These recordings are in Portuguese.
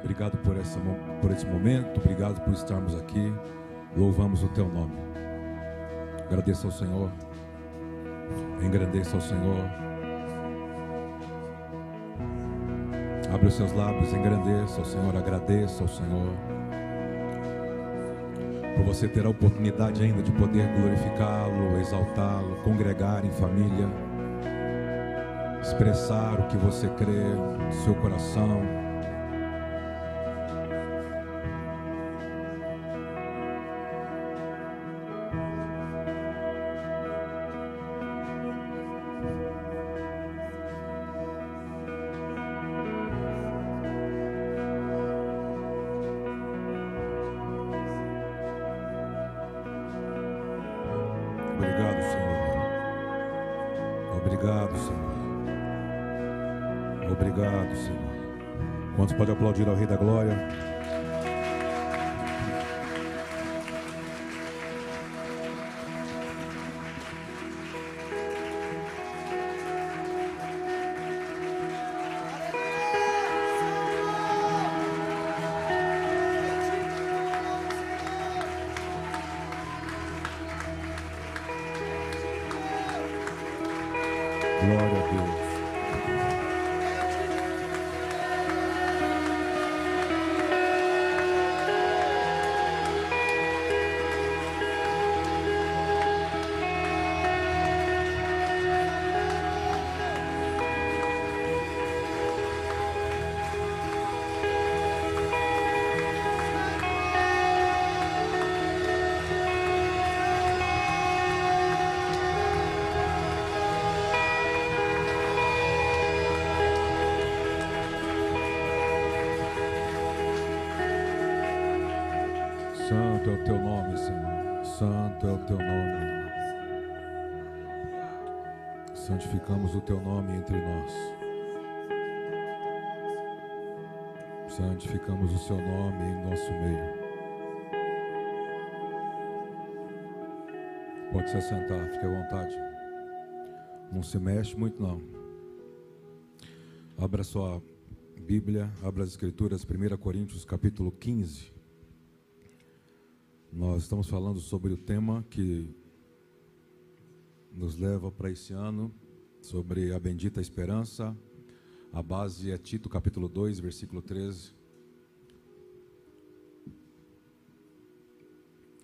Obrigado por, essa, por esse momento, obrigado por estarmos aqui. Louvamos o teu nome. Agradeço ao Senhor. Engrandeça ao Senhor. Abre os seus lábios, engrandeça ao Senhor, agradeça ao Senhor. Por você ter a oportunidade ainda de poder glorificá-lo, exaltá-lo, congregar em família, expressar o que você crê, seu coração. Muito não. Abra sua Bíblia, abra as Escrituras, 1 Coríntios capítulo 15. Nós estamos falando sobre o tema que nos leva para esse ano, sobre a bendita esperança. A base é Tito capítulo 2, versículo 13.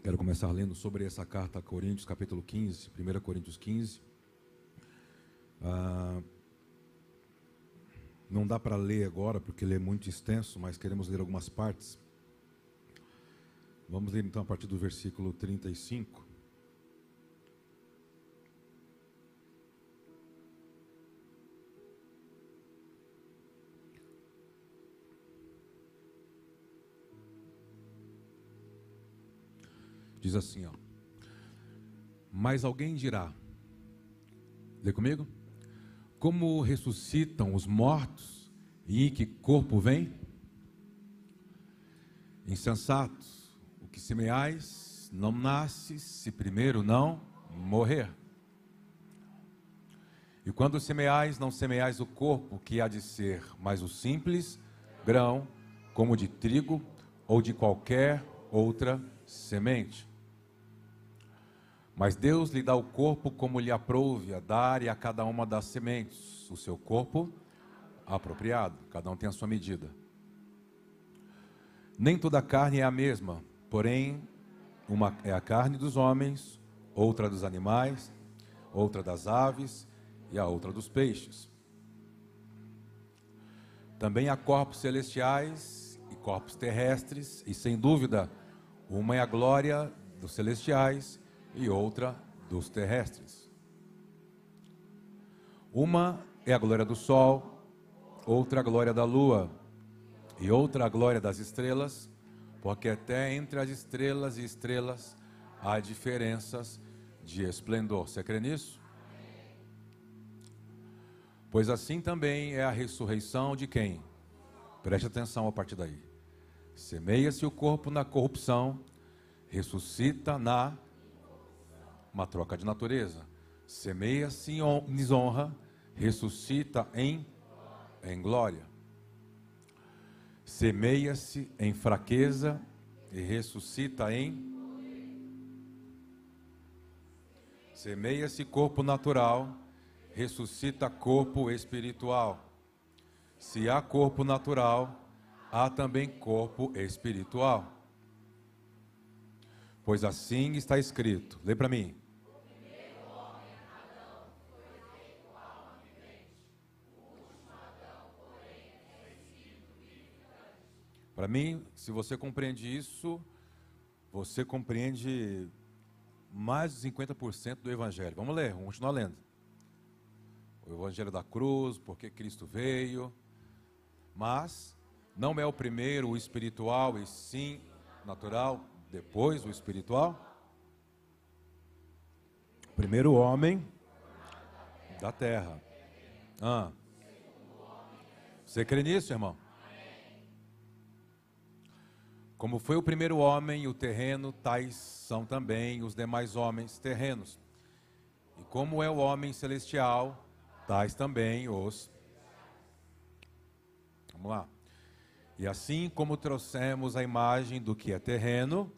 Quero começar lendo sobre essa carta a Coríntios, capítulo 15, 1 Coríntios 15. Ah, não dá para ler agora, porque ele é muito extenso, mas queremos ler algumas partes. Vamos ler então a partir do versículo 35. Diz assim, ó. Mas alguém dirá: Lê comigo? Como ressuscitam os mortos e em que corpo vem? Insensatos que semeais não nasce se primeiro não morrer. E quando semeais, não semeais o corpo que há de ser, mas o simples grão, como de trigo ou de qualquer outra semente. Mas Deus lhe dá o corpo como lhe aprouve a dar e a cada uma das sementes, o seu corpo apropriado, cada um tem a sua medida. Nem toda carne é a mesma, Porém, uma é a carne dos homens, outra dos animais, outra das aves e a outra dos peixes. Também há corpos celestiais e corpos terrestres, e sem dúvida, uma é a glória dos celestiais e outra dos terrestres. Uma é a glória do sol, outra a glória da lua, e outra a glória das estrelas porque até entre as estrelas e estrelas há diferenças de esplendor. Você crê nisso? Pois assim também é a ressurreição de quem? Preste atenção a partir daí. Semeia-se o corpo na corrupção, ressuscita na uma troca de natureza. Semeia-se em desonra, ressuscita em em glória. Semeia-se em fraqueza e ressuscita em. Semeia-se corpo natural, ressuscita corpo espiritual. Se há corpo natural, há também corpo espiritual. Pois assim está escrito. Lê para mim. Para mim, se você compreende isso, você compreende mais de 50% do Evangelho. Vamos ler, vamos continuar lendo. O Evangelho da cruz, porque Cristo veio. Mas não é o primeiro o espiritual, e sim natural, depois o espiritual. Primeiro homem da terra. Ah. Você crê nisso, irmão? Como foi o primeiro homem o terreno, tais são também os demais homens terrenos. E como é o homem celestial, tais também os. Vamos lá. E assim como trouxemos a imagem do que é terreno,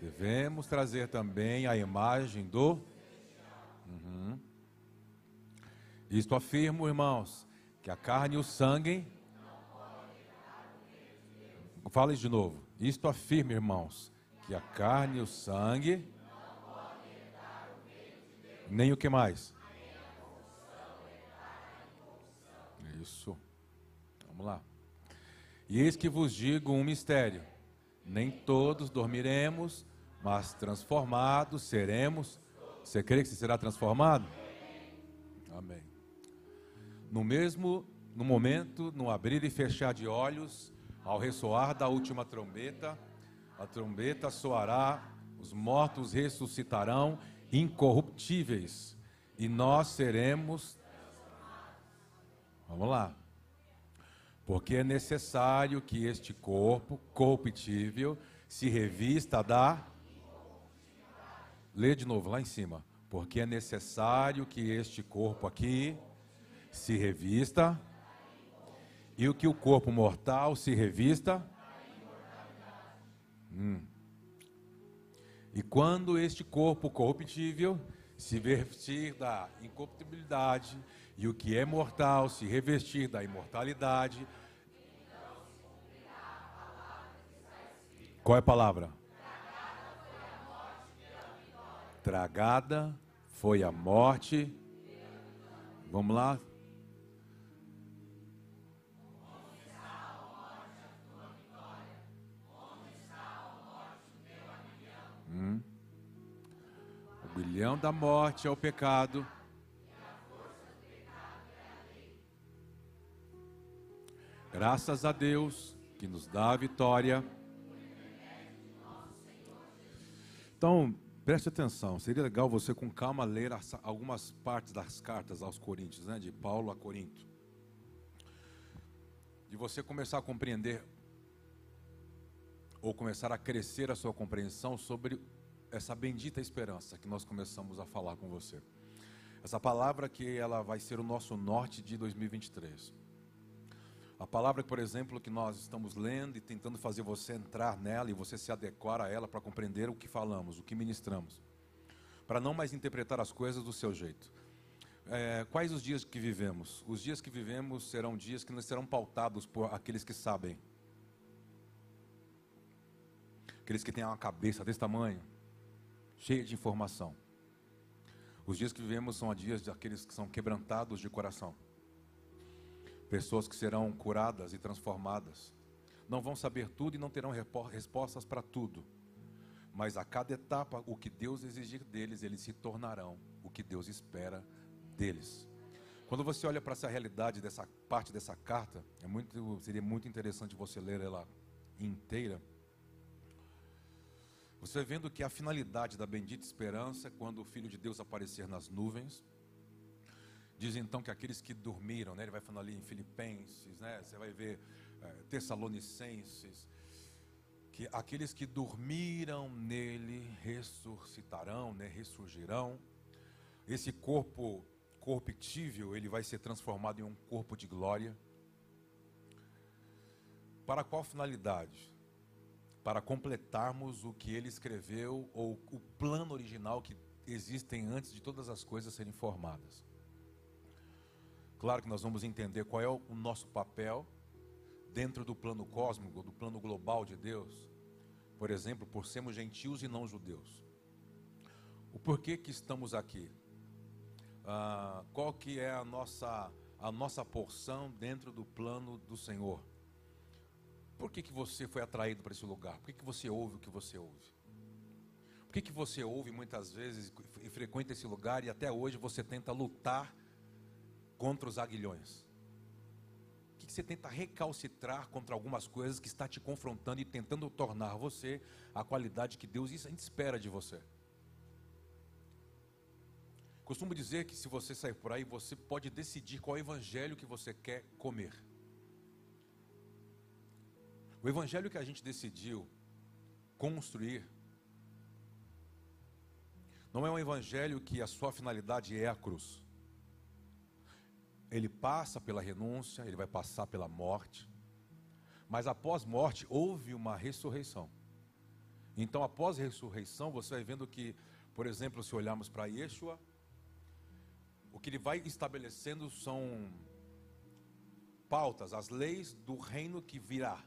devemos trazer também a imagem do. Uhum. Isto afirmo, irmãos, que a carne e o sangue. Isso de novo. Isto afirma, irmãos, que a carne e o sangue, nem o que mais? Isso. Vamos lá. E eis que vos digo um mistério: nem todos dormiremos, mas transformados seremos. Você crê que você será transformado? Amém. No mesmo, no momento, no abrir e fechar de olhos, ao ressoar da última trombeta, a trombeta soará, os mortos ressuscitarão incorruptíveis, e nós seremos. Vamos lá. Porque é necessário que este corpo corruptível se revista da. Lê de novo lá em cima. Porque é necessário que este corpo aqui se revista e o que o corpo mortal se revista? Hum. E quando este corpo corruptível se vestir da incorruptibilidade, e o que é mortal se revestir da imortalidade. Qual é a palavra? Tragada foi a morte. Vamos lá, O da morte é o pecado. Graças a Deus que nos dá a vitória. Então, preste atenção. Seria legal você com calma ler algumas partes das cartas aos Coríntios, né, de Paulo a Corinto. De você começar a compreender ou começar a crescer a sua compreensão sobre essa bendita esperança que nós começamos a falar com você. Essa palavra que ela vai ser o nosso norte de 2023. A palavra, por exemplo, que nós estamos lendo e tentando fazer você entrar nela e você se adequar a ela para compreender o que falamos, o que ministramos, para não mais interpretar as coisas do seu jeito. É, quais os dias que vivemos? Os dias que vivemos serão dias que não serão pautados por aqueles que sabem, Aqueles que têm uma cabeça desse tamanho, cheia de informação. Os dias que vivemos são dias daqueles que são quebrantados de coração. Pessoas que serão curadas e transformadas. Não vão saber tudo e não terão respostas para tudo. Mas a cada etapa, o que Deus exigir deles, eles se tornarão o que Deus espera deles. Quando você olha para essa realidade dessa parte dessa carta, é muito, seria muito interessante você ler ela inteira. Você vendo que a finalidade da bendita esperança é quando o Filho de Deus aparecer nas nuvens. Diz então que aqueles que dormiram, né, ele vai falando ali em Filipenses, né, você vai ver é, Tessalonicenses, que aqueles que dormiram nele ressuscitarão, né, ressurgirão. Esse corpo corruptível, ele vai ser transformado em um corpo de glória. Para qual finalidade? Para completarmos o que ele escreveu ou o plano original que existem antes de todas as coisas serem formadas. Claro que nós vamos entender qual é o nosso papel dentro do plano cósmico, do plano global de Deus. Por exemplo, por sermos gentios e não judeus. O porquê que estamos aqui? Ah, qual que é a nossa, a nossa porção dentro do plano do Senhor? Por que, que você foi atraído para esse lugar? Por que, que você ouve o que você ouve? Por que, que você ouve muitas vezes e frequenta esse lugar e até hoje você tenta lutar contra os aguilhões? Por que, que você tenta recalcitrar contra algumas coisas que está te confrontando e tentando tornar você a qualidade que Deus espera de você? Costumo dizer que se você sair por aí, você pode decidir qual evangelho que você quer comer. O evangelho que a gente decidiu construir não é um evangelho que a sua finalidade é a cruz. Ele passa pela renúncia, ele vai passar pela morte. Mas após morte houve uma ressurreição. Então, após a ressurreição, você vai vendo que, por exemplo, se olharmos para Yeshua, o que ele vai estabelecendo são pautas, as leis do reino que virá.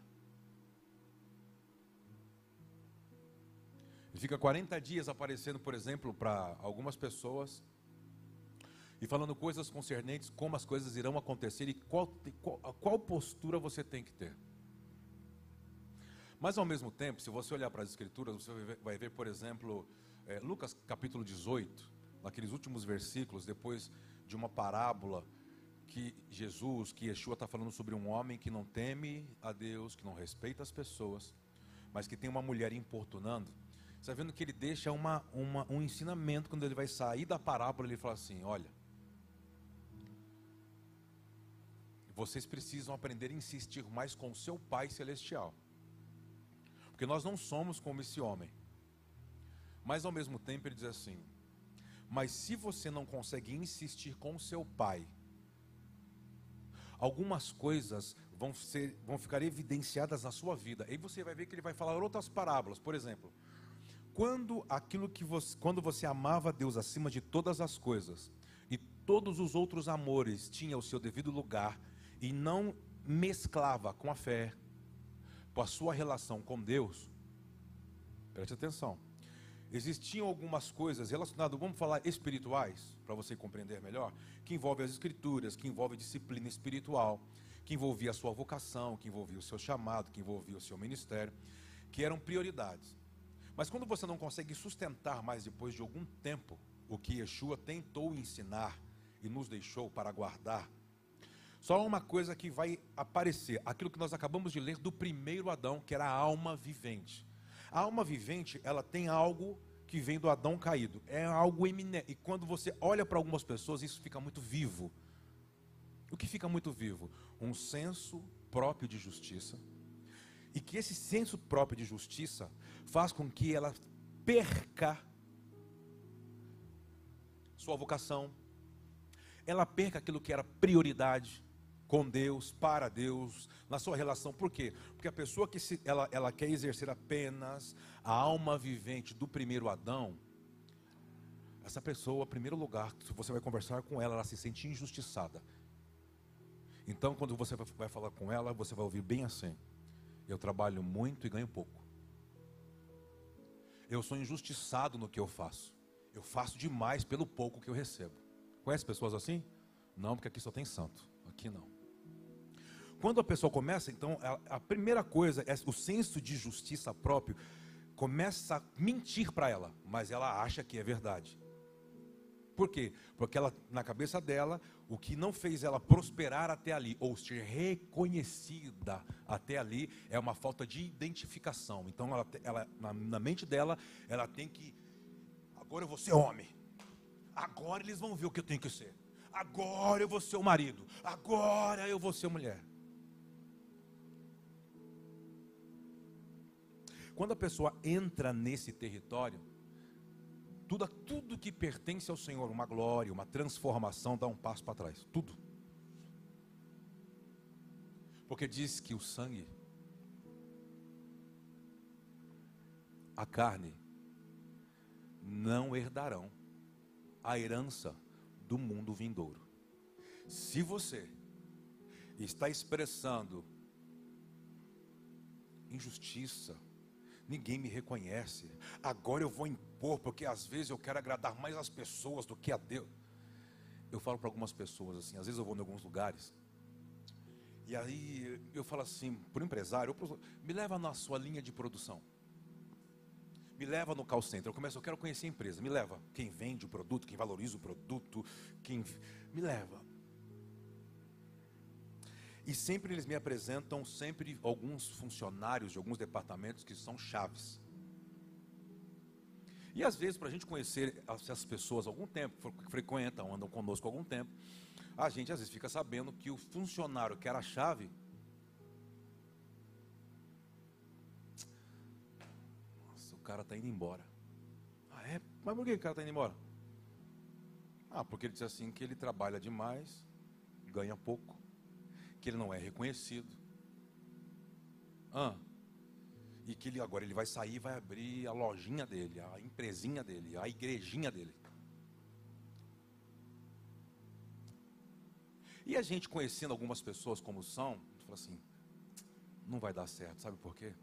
Ele fica 40 dias aparecendo, por exemplo, para algumas pessoas e falando coisas concernentes, como as coisas irão acontecer e qual, qual, qual postura você tem que ter. Mas ao mesmo tempo, se você olhar para as Escrituras, você vai ver, vai ver por exemplo, é, Lucas capítulo 18, naqueles últimos versículos, depois de uma parábola que Jesus, que Yeshua está falando sobre um homem que não teme a Deus, que não respeita as pessoas, mas que tem uma mulher importunando. Você está vendo que ele deixa uma, uma, um ensinamento quando ele vai sair da parábola. Ele fala assim: Olha, vocês precisam aprender a insistir mais com o seu Pai Celestial, porque nós não somos como esse homem. Mas ao mesmo tempo ele diz assim: Mas se você não consegue insistir com o seu Pai, algumas coisas vão, ser, vão ficar evidenciadas na sua vida. Aí você vai ver que ele vai falar outras parábolas. Por exemplo, quando aquilo que você, quando você amava Deus acima de todas as coisas e todos os outros amores tinham o seu devido lugar e não mesclava com a fé, com a sua relação com Deus, preste atenção. Existiam algumas coisas relacionadas, vamos falar espirituais, para você compreender melhor, que envolvem as escrituras, que envolvem disciplina espiritual, que envolvia a sua vocação, que envolvia o seu chamado, que envolvia o seu ministério, que eram prioridades. Mas quando você não consegue sustentar mais depois de algum tempo o que Yeshua tentou ensinar e nos deixou para guardar, só uma coisa que vai aparecer, aquilo que nós acabamos de ler do primeiro Adão, que era a alma vivente. A alma vivente, ela tem algo que vem do Adão caído, é algo eminente. E quando você olha para algumas pessoas, isso fica muito vivo. O que fica muito vivo? Um senso próprio de justiça. E que esse senso próprio de justiça faz com que ela perca sua vocação, ela perca aquilo que era prioridade com Deus, para Deus, na sua relação. Por quê? Porque a pessoa que se, ela, ela quer exercer apenas a alma vivente do primeiro Adão, essa pessoa, em primeiro lugar, se você vai conversar com ela, ela se sente injustiçada. Então, quando você vai falar com ela, você vai ouvir bem assim: Eu trabalho muito e ganho pouco. Eu sou injustiçado no que eu faço. Eu faço demais pelo pouco que eu recebo. Conhece pessoas assim? Não, porque aqui só tem santo. Aqui não. Quando a pessoa começa, então, a, a primeira coisa é o senso de justiça próprio começa a mentir para ela, mas ela acha que é verdade. Por quê? Porque ela, na cabeça dela, o que não fez ela prosperar até ali, ou ser reconhecida até ali, é uma falta de identificação. Então, ela, ela na, na mente dela, ela tem que. Agora eu vou ser homem. Agora eles vão ver o que eu tenho que ser. Agora eu vou ser o marido. Agora eu vou ser mulher. Quando a pessoa entra nesse território, tudo, a tudo que pertence ao Senhor, uma glória, uma transformação, dá um passo para trás. Tudo. Porque diz que o sangue, a carne, não herdarão a herança do mundo vindouro. Se você está expressando injustiça, ninguém me reconhece, agora eu vou impor, porque às vezes eu quero agradar mais as pessoas do que a Deus. Eu falo para algumas pessoas assim, às vezes eu vou em alguns lugares, e aí eu falo assim, para o empresário, me leva na sua linha de produção. Me leva no call center. Eu começo, eu quero conhecer a empresa. Me leva. Quem vende o produto, quem valoriza o produto, quem me leva. E sempre eles me apresentam sempre alguns funcionários de alguns departamentos que são chaves. E às vezes, para a gente conhecer essas pessoas há algum tempo, que frequentam, andam conosco há algum tempo, a gente às vezes fica sabendo que o funcionário que era a chave cara está indo embora. Ah, é? Mas por que o cara está indo embora? Ah, porque ele diz assim que ele trabalha demais, ganha pouco, que ele não é reconhecido. Ah, e que ele agora ele vai sair e vai abrir a lojinha dele, a empresinha dele, a igrejinha dele. E a gente conhecendo algumas pessoas como são, fala assim, não vai dar certo, sabe por quê?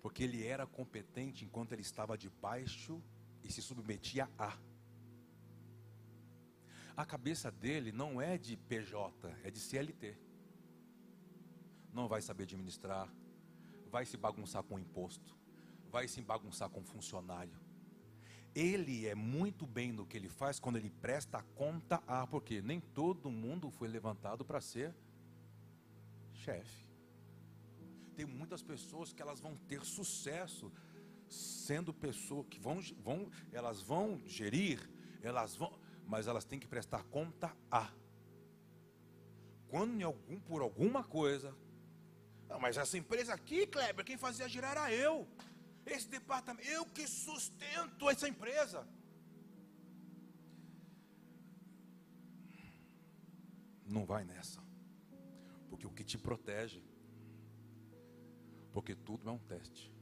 Porque ele era competente enquanto ele estava debaixo e se submetia a. A cabeça dele não é de PJ, é de CLT. Não vai saber administrar, vai se bagunçar com imposto, vai se bagunçar com funcionário. Ele é muito bem no que ele faz quando ele presta conta a, porque nem todo mundo foi levantado para ser chefe tem muitas pessoas que elas vão ter sucesso sendo pessoas que vão, vão, elas vão gerir, elas vão, mas elas têm que prestar conta a. Quando em algum, por alguma coisa, não, mas essa empresa aqui, Kleber, quem fazia girar era eu. Esse departamento, eu que sustento essa empresa. Não vai nessa. Porque o que te protege porque tudo é um teste.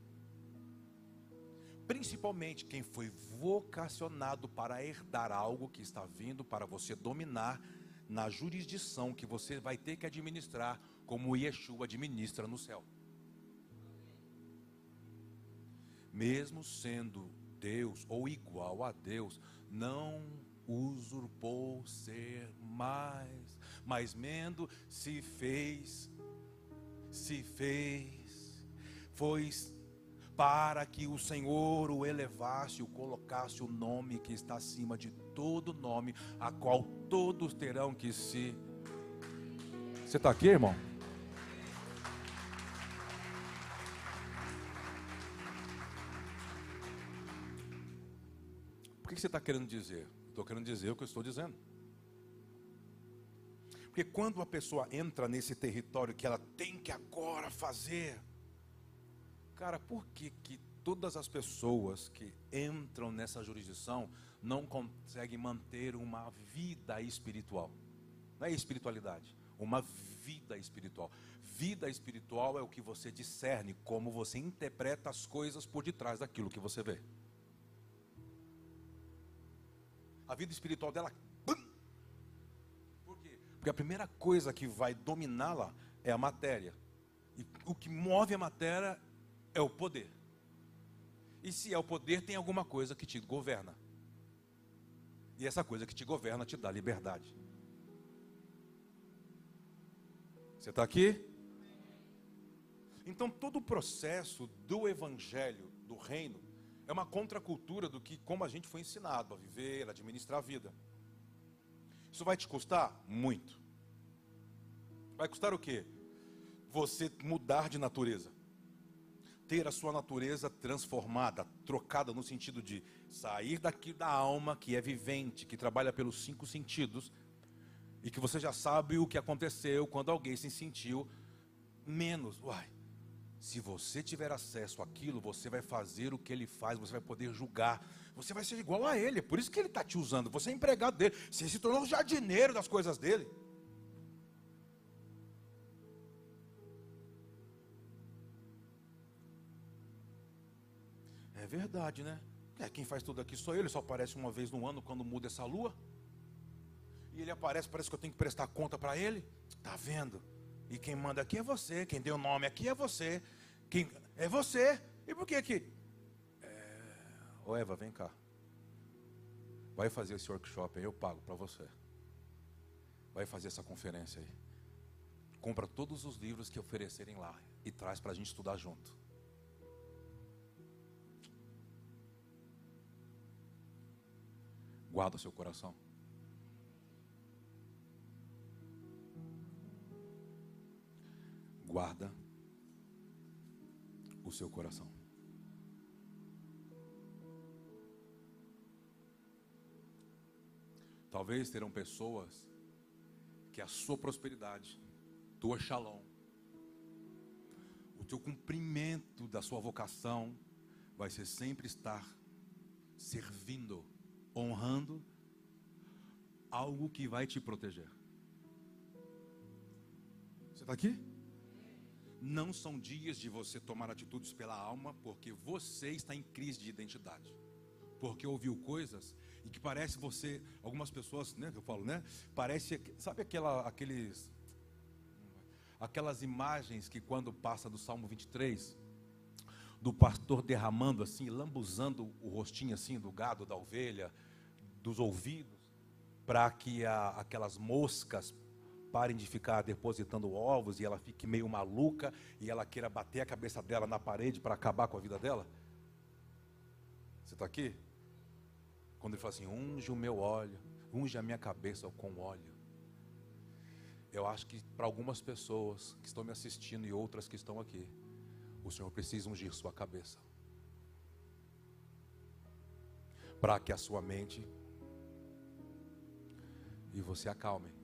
Principalmente quem foi vocacionado para herdar algo que está vindo para você dominar na jurisdição que você vai ter que administrar, como Yeshua administra no céu. Mesmo sendo Deus ou igual a Deus, não usurpou ser mais, mas mendo se fez, se fez foi para que o Senhor o elevasse, o colocasse o nome que está acima de todo nome, a qual todos terão que se. Você está aqui, irmão? Que você está querendo dizer? Estou querendo dizer o que eu estou dizendo. Porque quando a pessoa entra nesse território que ela tem que agora fazer, Cara, por que, que todas as pessoas que entram nessa jurisdição não conseguem manter uma vida espiritual? Não é espiritualidade, uma vida espiritual. Vida espiritual é o que você discerne, como você interpreta as coisas por detrás daquilo que você vê. A vida espiritual dela. Por quê? Porque a primeira coisa que vai dominá-la é a matéria. E o que move a matéria é o poder. E se é o poder, tem alguma coisa que te governa. E essa coisa que te governa te dá liberdade. Você está aqui? Então todo o processo do evangelho, do reino, é uma contracultura do que como a gente foi ensinado a viver, a administrar a vida. Isso vai te custar muito. Vai custar o quê? Você mudar de natureza ter a sua natureza transformada, trocada no sentido de sair daqui da alma que é vivente, que trabalha pelos cinco sentidos, e que você já sabe o que aconteceu quando alguém se sentiu menos. Uai, se você tiver acesso àquilo, você vai fazer o que ele faz, você vai poder julgar, você vai ser igual a ele, é por isso que ele está te usando, você é empregado dele, você se tornou jardineiro das coisas dele. verdade, né? É, quem faz tudo aqui sou eu, ele só aparece uma vez no ano quando muda essa lua. E ele aparece, parece que eu tenho que prestar conta para ele. Tá vendo? E quem manda aqui é você, quem deu o nome aqui é você. Quem é você? E por que aqui? É... Ô Eva, vem cá. Vai fazer esse workshop aí, eu pago para você. Vai fazer essa conferência aí. Compra todos os livros que oferecerem lá e traz para a gente estudar junto. Guarda o seu coração. Guarda o seu coração. Talvez terão pessoas que a sua prosperidade, tua shalom, o teu cumprimento da sua vocação vai ser sempre estar servindo, honrando algo que vai te proteger. Você está aqui? Não são dias de você tomar atitudes pela alma, porque você está em crise de identidade. Porque ouviu coisas e que parece você, algumas pessoas, né, que eu falo, né? Parece, sabe aquela, aqueles, aquelas imagens que quando passa do Salmo 23, do pastor derramando assim, lambuzando o rostinho assim do gado, da ovelha, dos ouvidos, para que a, aquelas moscas parem de ficar depositando ovos e ela fique meio maluca e ela queira bater a cabeça dela na parede para acabar com a vida dela? Você está aqui? Quando ele fala assim: unge o meu óleo, unge a minha cabeça com óleo. Eu acho que para algumas pessoas que estão me assistindo e outras que estão aqui, o Senhor precisa ungir sua cabeça. Para que a sua mente e você acalme.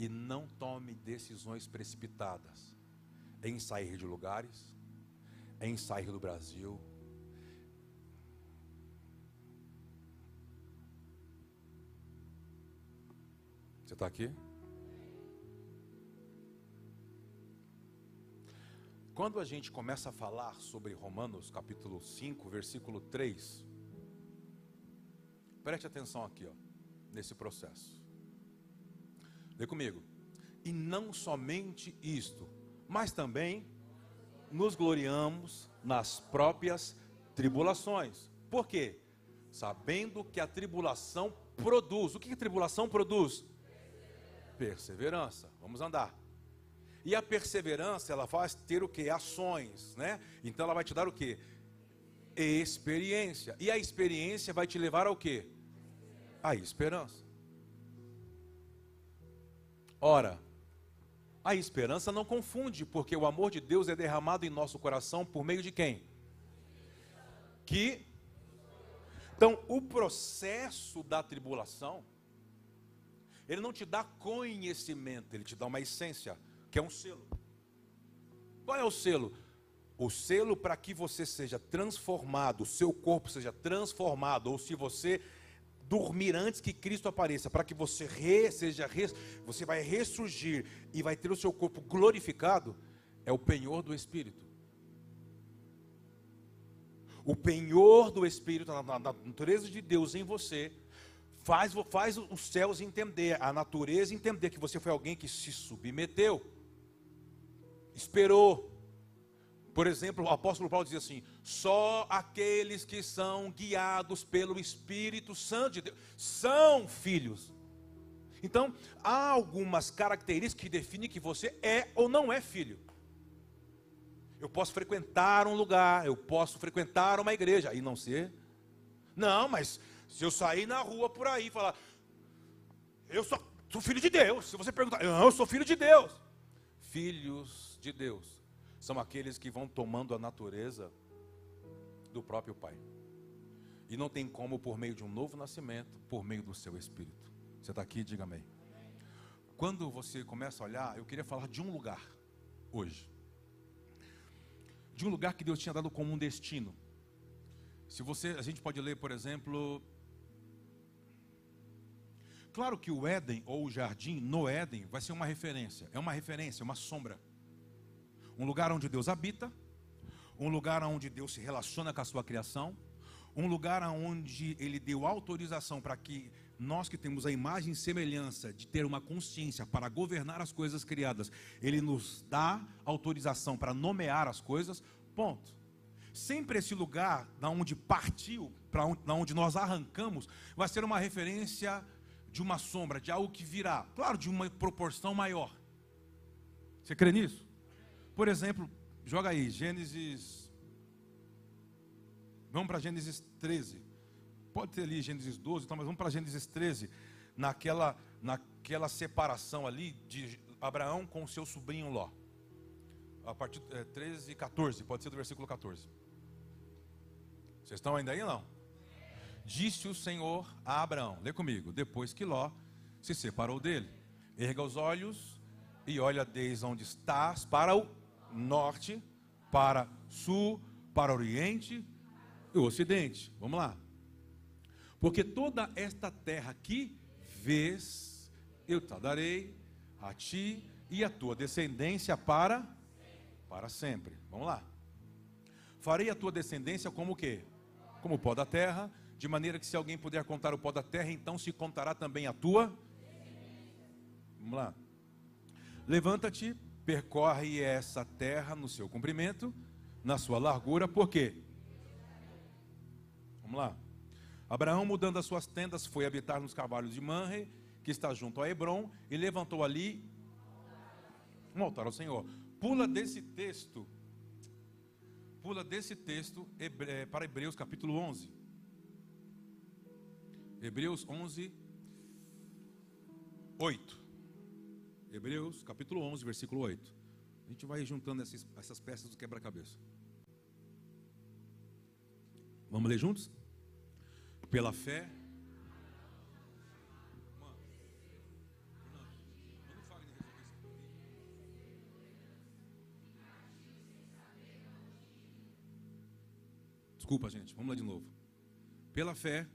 E não tome decisões precipitadas em sair de lugares, em sair do Brasil, Você está aqui? Quando a gente começa a falar sobre Romanos capítulo 5, versículo 3, preste atenção aqui, ó, nesse processo. Lê comigo. E não somente isto, mas também nos gloriamos nas próprias tribulações. Por quê? Sabendo que a tribulação produz. O que a tribulação produz? Perseverança. Vamos andar. E a perseverança, ela faz ter o que? Ações, né? Então ela vai te dar o que? Experiência. E a experiência vai te levar ao que? A esperança. Ora, a esperança não confunde, porque o amor de Deus é derramado em nosso coração por meio de quem? Que Então, o processo da tribulação ele não te dá conhecimento, ele te dá uma essência, que é um selo. Qual é o selo? O selo para que você seja transformado, o seu corpo seja transformado, ou se você dormir antes que Cristo apareça, para que você re, seja você vai ressurgir e vai ter o seu corpo glorificado, é o penhor do Espírito. O penhor do Espírito, na natureza de Deus em você, Faz, faz os céus entender, a natureza entender que você foi alguém que se submeteu, esperou. Por exemplo, o apóstolo Paulo diz assim: só aqueles que são guiados pelo Espírito Santo de Deus são filhos. Então, há algumas características que definem que você é ou não é filho. Eu posso frequentar um lugar, eu posso frequentar uma igreja e não ser. Não, mas se eu sair na rua por aí e falar, eu sou, sou filho de Deus. Se você perguntar, não, eu sou filho de Deus. Filhos de Deus são aqueles que vão tomando a natureza do próprio Pai. E não tem como por meio de um novo nascimento, por meio do seu espírito. Você está aqui, diga amém. Quando você começa a olhar, eu queria falar de um lugar hoje. De um lugar que Deus tinha dado como um destino. Se você, a gente pode ler, por exemplo, Claro que o Éden ou o jardim no Éden vai ser uma referência, é uma referência, uma sombra. Um lugar onde Deus habita, um lugar onde Deus se relaciona com a sua criação, um lugar onde Ele deu autorização para que nós que temos a imagem e semelhança de ter uma consciência para governar as coisas criadas, Ele nos dá autorização para nomear as coisas, ponto. Sempre esse lugar da onde partiu, para onde, da onde nós arrancamos, vai ser uma referência de uma sombra, de algo que virá, claro, de uma proporção maior. Você crê nisso? Por exemplo, joga aí, Gênesis. Vamos para Gênesis 13. Pode ter ali Gênesis 12, então, mas vamos para Gênesis 13. Naquela, naquela separação ali de Abraão com seu sobrinho Ló. A partir é, 13 e 14, pode ser do versículo 14. Vocês estão ainda aí não? Disse o Senhor a Abraão, lê comigo, depois que Ló se separou dele, erga os olhos e olha desde onde estás para o norte, para sul, para oriente e o ocidente. Vamos lá. Porque toda esta terra que vês, eu te darei a ti e a tua descendência para para sempre. Vamos lá. Farei a tua descendência como o quê? Como o pó da terra, de maneira que se alguém puder contar o pó da terra, então se contará também a tua. Vamos lá. Levanta-te, percorre essa terra no seu comprimento, na sua largura, por quê? Vamos lá. Abraão, mudando as suas tendas, foi habitar nos cavalos de Manre, que está junto a Hebron, e levantou ali um altar ao Senhor. Pula desse texto, pula desse texto eh, para Hebreus capítulo 11. Hebreus 11, 8. Hebreus capítulo 11, versículo 8. A gente vai juntando essas, essas peças do quebra-cabeça. Vamos ler juntos? Pela fé. Desculpa, gente, vamos lá de novo. Pela fé,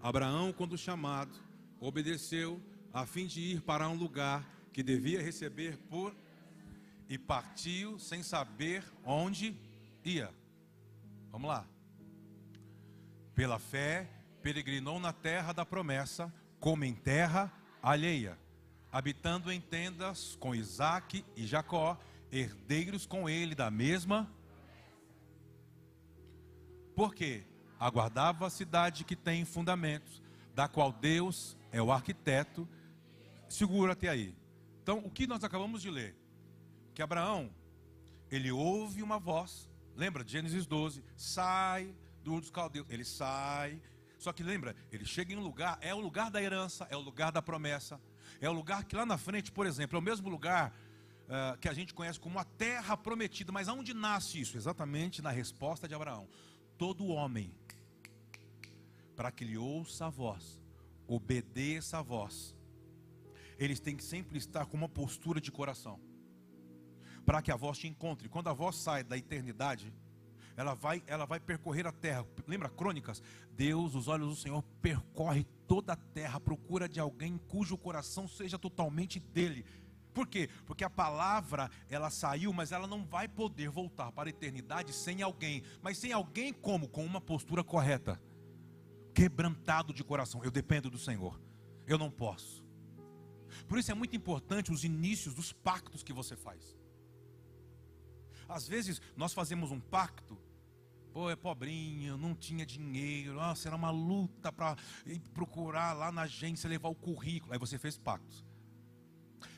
Abraão, quando chamado, obedeceu a fim de ir para um lugar que devia receber por e partiu sem saber onde ia. Vamos lá. Pela fé, peregrinou na terra da promessa, como em terra alheia, habitando em tendas com Isaac e Jacó, herdeiros com ele da mesma porque aguardava a cidade que tem fundamentos, da qual Deus é o arquiteto. Segura até aí. Então, o que nós acabamos de ler? Que Abraão, ele ouve uma voz, lembra de Gênesis 12, sai do dos caldeus, ele sai. Só que lembra, ele chega em um lugar, é o lugar da herança, é o lugar da promessa, é o lugar que lá na frente, por exemplo, é o mesmo lugar uh, que a gente conhece como a terra prometida. Mas aonde nasce isso? Exatamente na resposta de Abraão todo homem, para que lhe ouça a voz, obedeça a voz, eles têm que sempre estar com uma postura de coração, para que a voz te encontre. Quando a voz sai da eternidade, ela vai, ela vai percorrer a terra. Lembra Crônicas? Deus, os olhos do Senhor, percorre toda a terra, procura de alguém cujo coração seja totalmente dele. Por quê? Porque a palavra ela saiu, mas ela não vai poder voltar para a eternidade sem alguém. Mas sem alguém como? Com uma postura correta. Quebrantado de coração. Eu dependo do Senhor. Eu não posso. Por isso é muito importante os inícios dos pactos que você faz. Às vezes nós fazemos um pacto Pô, é pobrinho, não tinha dinheiro. Nossa, era uma luta para procurar lá na agência levar o currículo. Aí você fez pactos.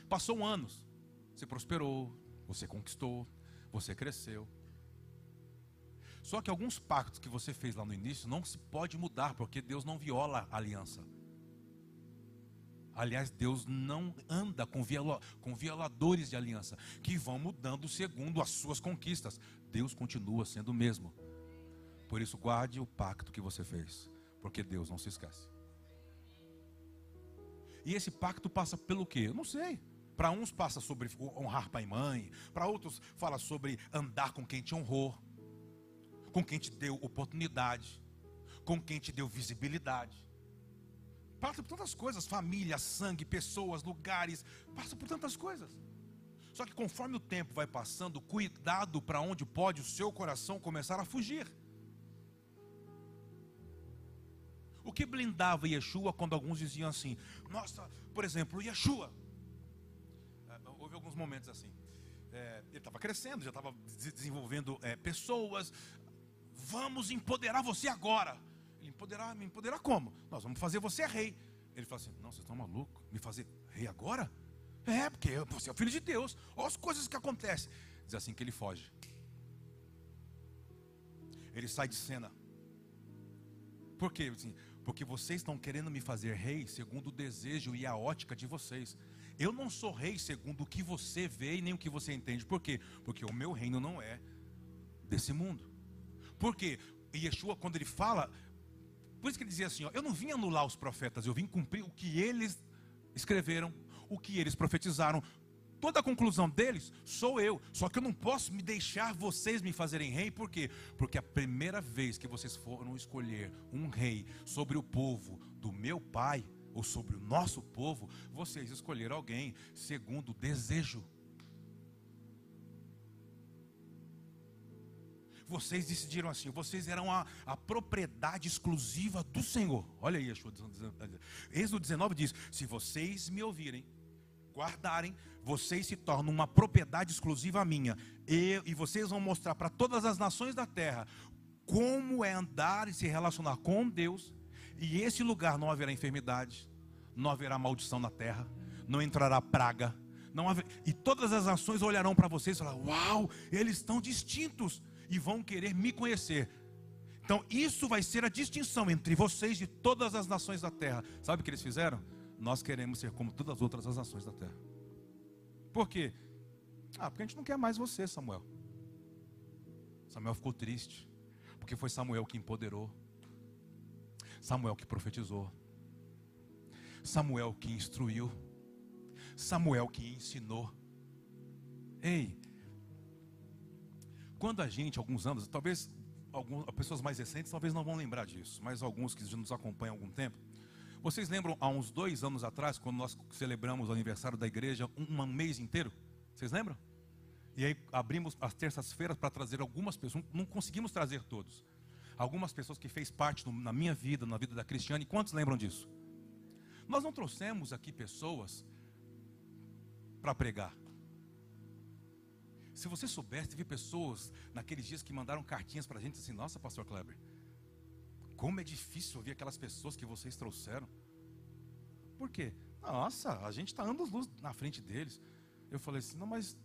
Passou anos, você prosperou, você conquistou, você cresceu. Só que alguns pactos que você fez lá no início não se pode mudar, porque Deus não viola a aliança. Aliás, Deus não anda com, viola, com violadores de aliança, que vão mudando segundo as suas conquistas. Deus continua sendo o mesmo. Por isso, guarde o pacto que você fez, porque Deus não se esquece. E esse pacto passa pelo quê? Eu não sei. Para uns passa sobre honrar pai e mãe, para outros fala sobre andar com quem te honrou, com quem te deu oportunidade, com quem te deu visibilidade. Passa por tantas coisas, família, sangue, pessoas, lugares, passa por tantas coisas. Só que conforme o tempo vai passando, cuidado para onde pode o seu coração começar a fugir. O que blindava Yeshua quando alguns diziam assim: Nossa, por exemplo, Yeshua. É, houve alguns momentos assim. É, ele estava crescendo, já estava desenvolvendo é, pessoas. Vamos empoderar você agora. Empoderar, me empoderar como? Nós vamos fazer você rei. Ele falou assim: Não, vocês estão malucos? Me fazer rei agora? É, porque você é o filho de Deus. Olha as coisas que acontecem. Diz assim que ele foge. Ele sai de cena. Por quê? Assim, porque vocês estão querendo me fazer rei segundo o desejo e a ótica de vocês. Eu não sou rei segundo o que você vê e nem o que você entende. Por quê? Porque o meu reino não é desse mundo. Por quê? Yeshua, quando ele fala, por isso que ele dizia assim: ó, Eu não vim anular os profetas, eu vim cumprir o que eles escreveram, o que eles profetizaram. Toda a conclusão deles sou eu. Só que eu não posso me deixar vocês me fazerem rei, por quê? Porque a primeira vez que vocês foram escolher um rei sobre o povo do meu pai, ou sobre o nosso povo, vocês escolheram alguém segundo o desejo. Vocês decidiram assim, vocês eram a, a propriedade exclusiva do Senhor. Olha aí, Êxodo 19 diz: Se vocês me ouvirem, guardarem, vocês se tornam uma propriedade exclusiva minha. E, e vocês vão mostrar para todas as nações da terra como é andar e se relacionar com Deus. E esse lugar não haverá enfermidade, não haverá maldição na terra, não entrará praga. Não haver... E todas as nações olharão para vocês e falarão: Uau, eles estão distintos e vão querer me conhecer. Então, isso vai ser a distinção entre vocês e todas as nações da terra. Sabe o que eles fizeram? Nós queremos ser como todas as outras as nações da terra. Por quê? Ah, porque a gente não quer mais você, Samuel. Samuel ficou triste, porque foi Samuel que empoderou, Samuel que profetizou, Samuel que instruiu, Samuel que ensinou. Ei, quando a gente, alguns anos, talvez algumas pessoas mais recentes talvez não vão lembrar disso, mas alguns que já nos acompanham há algum tempo, vocês lembram há uns dois anos atrás, quando nós celebramos o aniversário da igreja um, mês inteiro? Vocês lembram? E aí abrimos as terças-feiras para trazer algumas pessoas, não conseguimos trazer todos. Algumas pessoas que fez parte no, na minha vida, na vida da Cristiane, quantos lembram disso? Nós não trouxemos aqui pessoas para pregar. Se você soubesse, teve pessoas naqueles dias que mandaram cartinhas para a gente assim: Nossa, Pastor Kleber, como é difícil ouvir aquelas pessoas que vocês trouxeram. Por quê? Nossa, a gente está anos luz na frente deles. Eu falei assim: não, mas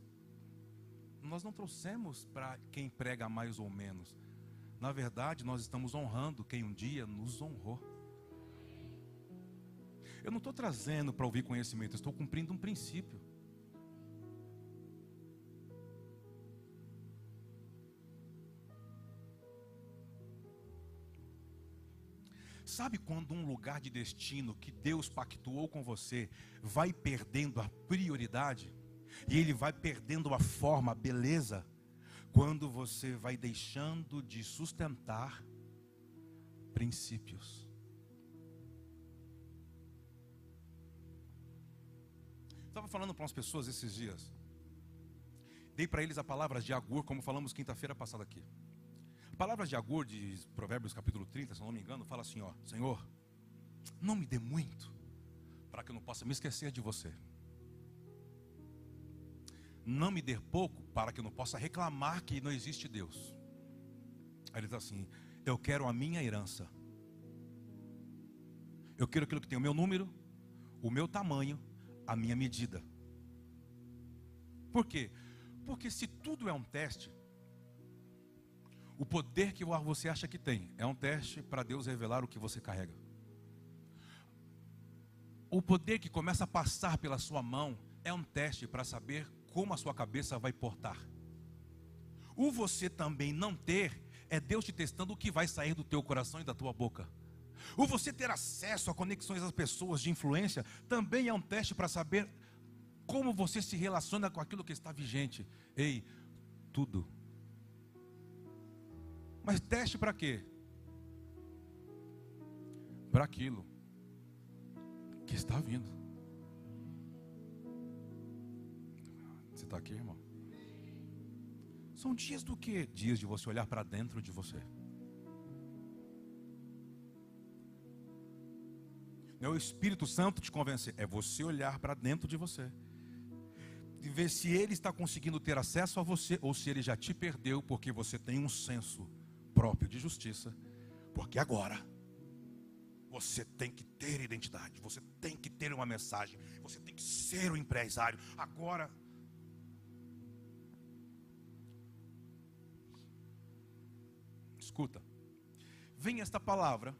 nós não trouxemos para quem prega mais ou menos. Na verdade, nós estamos honrando quem um dia nos honrou. Eu não estou trazendo para ouvir conhecimento, eu estou cumprindo um princípio. Sabe quando um lugar de destino que Deus pactuou com você vai perdendo a prioridade? E ele vai perdendo a forma, a beleza? Quando você vai deixando de sustentar princípios. Estava falando para umas pessoas esses dias. Dei para eles a palavra de Agur, como falamos quinta-feira passada aqui. Palavras de Agur, de Provérbios capítulo 30, se não me engano, fala assim: ó, Senhor, não me dê muito, para que eu não possa me esquecer de você. Não me dê pouco, para que eu não possa reclamar que não existe Deus. Aí ele diz assim: Eu quero a minha herança. Eu quero aquilo que tem o meu número, o meu tamanho, a minha medida. Por quê? Porque se tudo é um teste, o poder que você acha que tem é um teste para Deus revelar o que você carrega. O poder que começa a passar pela sua mão é um teste para saber como a sua cabeça vai portar. O você também não ter é Deus te testando o que vai sair do teu coração e da tua boca. O você ter acesso a conexões às pessoas de influência também é um teste para saber como você se relaciona com aquilo que está vigente. Ei, tudo mas teste para quê? Para aquilo que está vindo. Você está aqui, irmão? São dias do que? Dias de você olhar para dentro de você. Não é o Espírito Santo te convencer, é você olhar para dentro de você. E ver se ele está conseguindo ter acesso a você ou se ele já te perdeu porque você tem um senso próprio de justiça. Porque agora você tem que ter identidade, você tem que ter uma mensagem, você tem que ser um empresário. Agora Escuta. Vem esta palavra,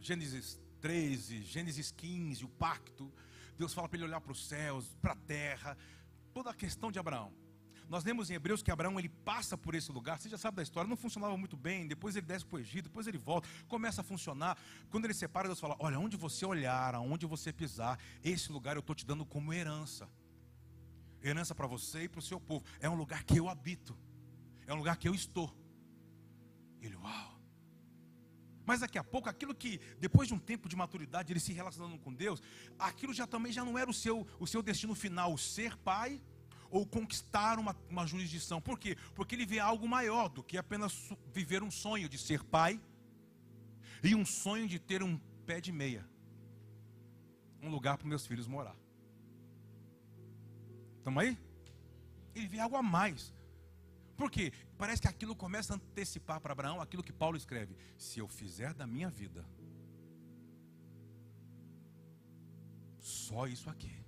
Gênesis 13, Gênesis 15, o pacto. Deus fala para ele olhar para os céus, para a terra, toda a questão de Abraão. Nós lemos em Hebreus que Abraão ele passa por esse lugar, você já sabe da história, não funcionava muito bem, depois ele desce para o Egito, depois ele volta, começa a funcionar. Quando ele separa, Deus fala: Olha, onde você olhar, aonde você pisar, esse lugar eu estou te dando como herança. Herança para você e para o seu povo. É um lugar que eu habito, é um lugar que eu estou. Ele, uau. Mas daqui a pouco, aquilo que, depois de um tempo de maturidade, ele se relacionando com Deus, aquilo já também já não era o seu, o seu destino final, ser pai ou conquistar uma, uma jurisdição. Por quê? Porque ele vê algo maior do que apenas viver um sonho de ser pai e um sonho de ter um pé de meia. Um lugar para meus filhos morar. Estamos aí? Ele vê algo a mais. Por quê? Parece que aquilo começa a antecipar para Abraão aquilo que Paulo escreve: se eu fizer da minha vida só isso aqui,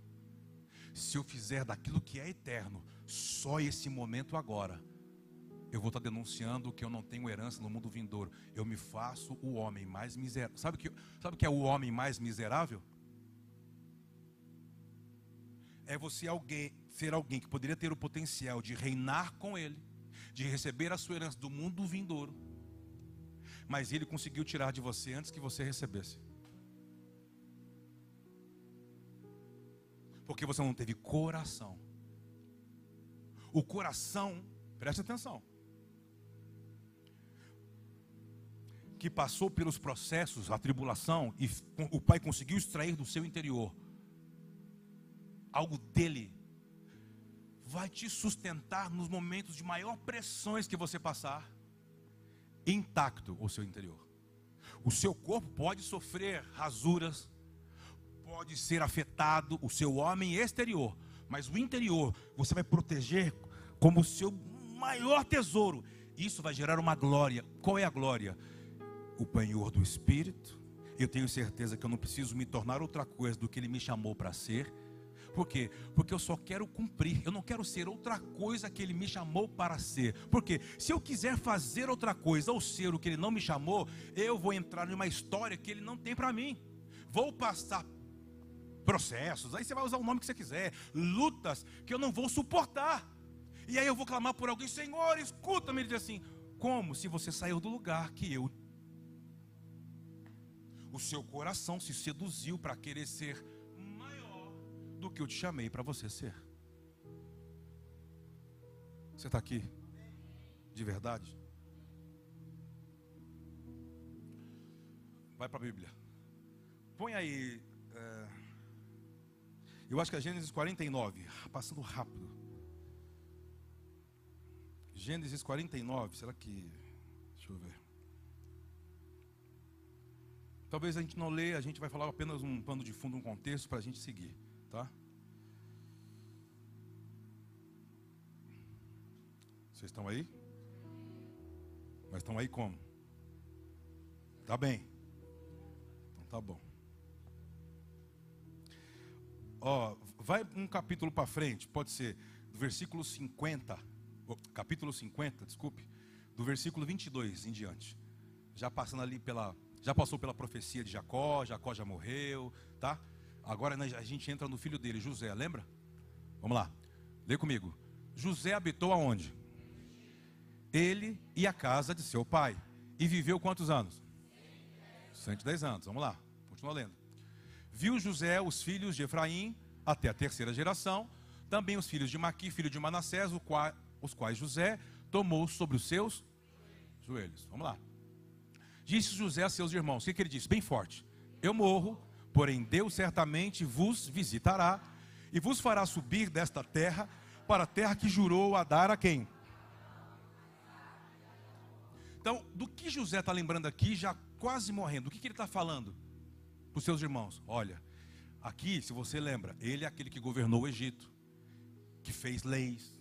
se eu fizer daquilo que é eterno, só esse momento agora, eu vou estar denunciando que eu não tenho herança no mundo vindouro. Eu me faço o homem mais miserável. Sabe que sabe que é o homem mais miserável? É você alguém ser alguém que poderia ter o potencial de reinar com ele de receber a sua herança do mundo vindouro, mas ele conseguiu tirar de você antes que você recebesse. Porque você não teve coração. O coração, preste atenção, que passou pelos processos, a tribulação, e o pai conseguiu extrair do seu interior algo dele vai te sustentar nos momentos de maior pressões que você passar, intacto o seu interior. O seu corpo pode sofrer rasuras, pode ser afetado, o seu homem exterior, mas o interior você vai proteger como o seu maior tesouro. Isso vai gerar uma glória. Qual é a glória? O penhor do Espírito. Eu tenho certeza que eu não preciso me tornar outra coisa do que Ele me chamou para ser por quê? Porque eu só quero cumprir. Eu não quero ser outra coisa que Ele me chamou para ser. Porque se eu quiser fazer outra coisa ou ser o que Ele não me chamou, eu vou entrar numa história que Ele não tem para mim. Vou passar processos, aí você vai usar o nome que você quiser, lutas que eu não vou suportar. E aí eu vou clamar por alguém, Senhor, escuta-me. Ele diz assim: Como se você saiu do lugar que eu. O seu coração se seduziu para querer ser do que eu te chamei para você ser. Você está aqui? De verdade? Vai para a Bíblia. Põe aí. É, eu acho que é Gênesis 49. Passando rápido. Gênesis 49. Será que. Deixa eu ver. Talvez a gente não lê, a gente vai falar apenas um pano de fundo, um contexto para a gente seguir. Tá? Vocês estão aí? Mas estão aí como? Tá bem. Então tá bom. Ó, vai um capítulo para frente, pode ser do versículo 50, capítulo 50, desculpe, do versículo 22 em diante. Já passando ali pela, já passou pela profecia de Jacó, Jacó já morreu, tá? Agora a gente entra no filho dele, José, lembra? Vamos lá. Lê comigo. José habitou aonde? Ele e a casa de seu pai. E viveu quantos anos? 110 anos. Vamos lá. Continua lendo. Viu José os filhos de Efraim até a terceira geração, também os filhos de Maqui, filho de Manassés, os quais José tomou sobre os seus joelhos. Vamos lá. Disse José a seus irmãos: O que, que ele disse? Bem forte: Eu morro Porém, Deus certamente vos visitará e vos fará subir desta terra para a terra que jurou a dar a quem? Então, do que José está lembrando aqui, já quase morrendo, o que, que ele está falando para os seus irmãos? Olha, aqui, se você lembra, ele é aquele que governou o Egito, que fez leis.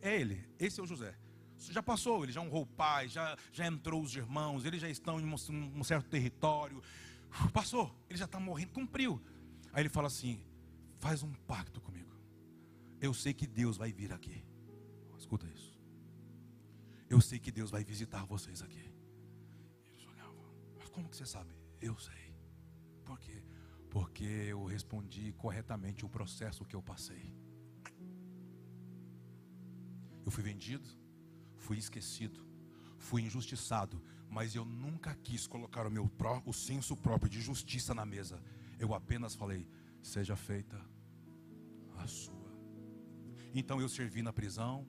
É ele, esse é o José. Já passou, ele já honrou o pai, já, já entrou os irmãos, eles já estão em um, um certo território. Passou, ele já está morrendo, cumpriu. Aí ele fala assim: faz um pacto comigo. Eu sei que Deus vai vir aqui. Escuta isso. Eu sei que Deus vai visitar vocês aqui. Mas como que você sabe? Eu sei. Por quê? Porque eu respondi corretamente o processo que eu passei. Eu fui vendido, fui esquecido, fui injustiçado, mas eu nunca quis colocar o meu pró, o senso próprio de justiça na mesa. Eu apenas falei: seja feita a sua. Então eu servi na prisão,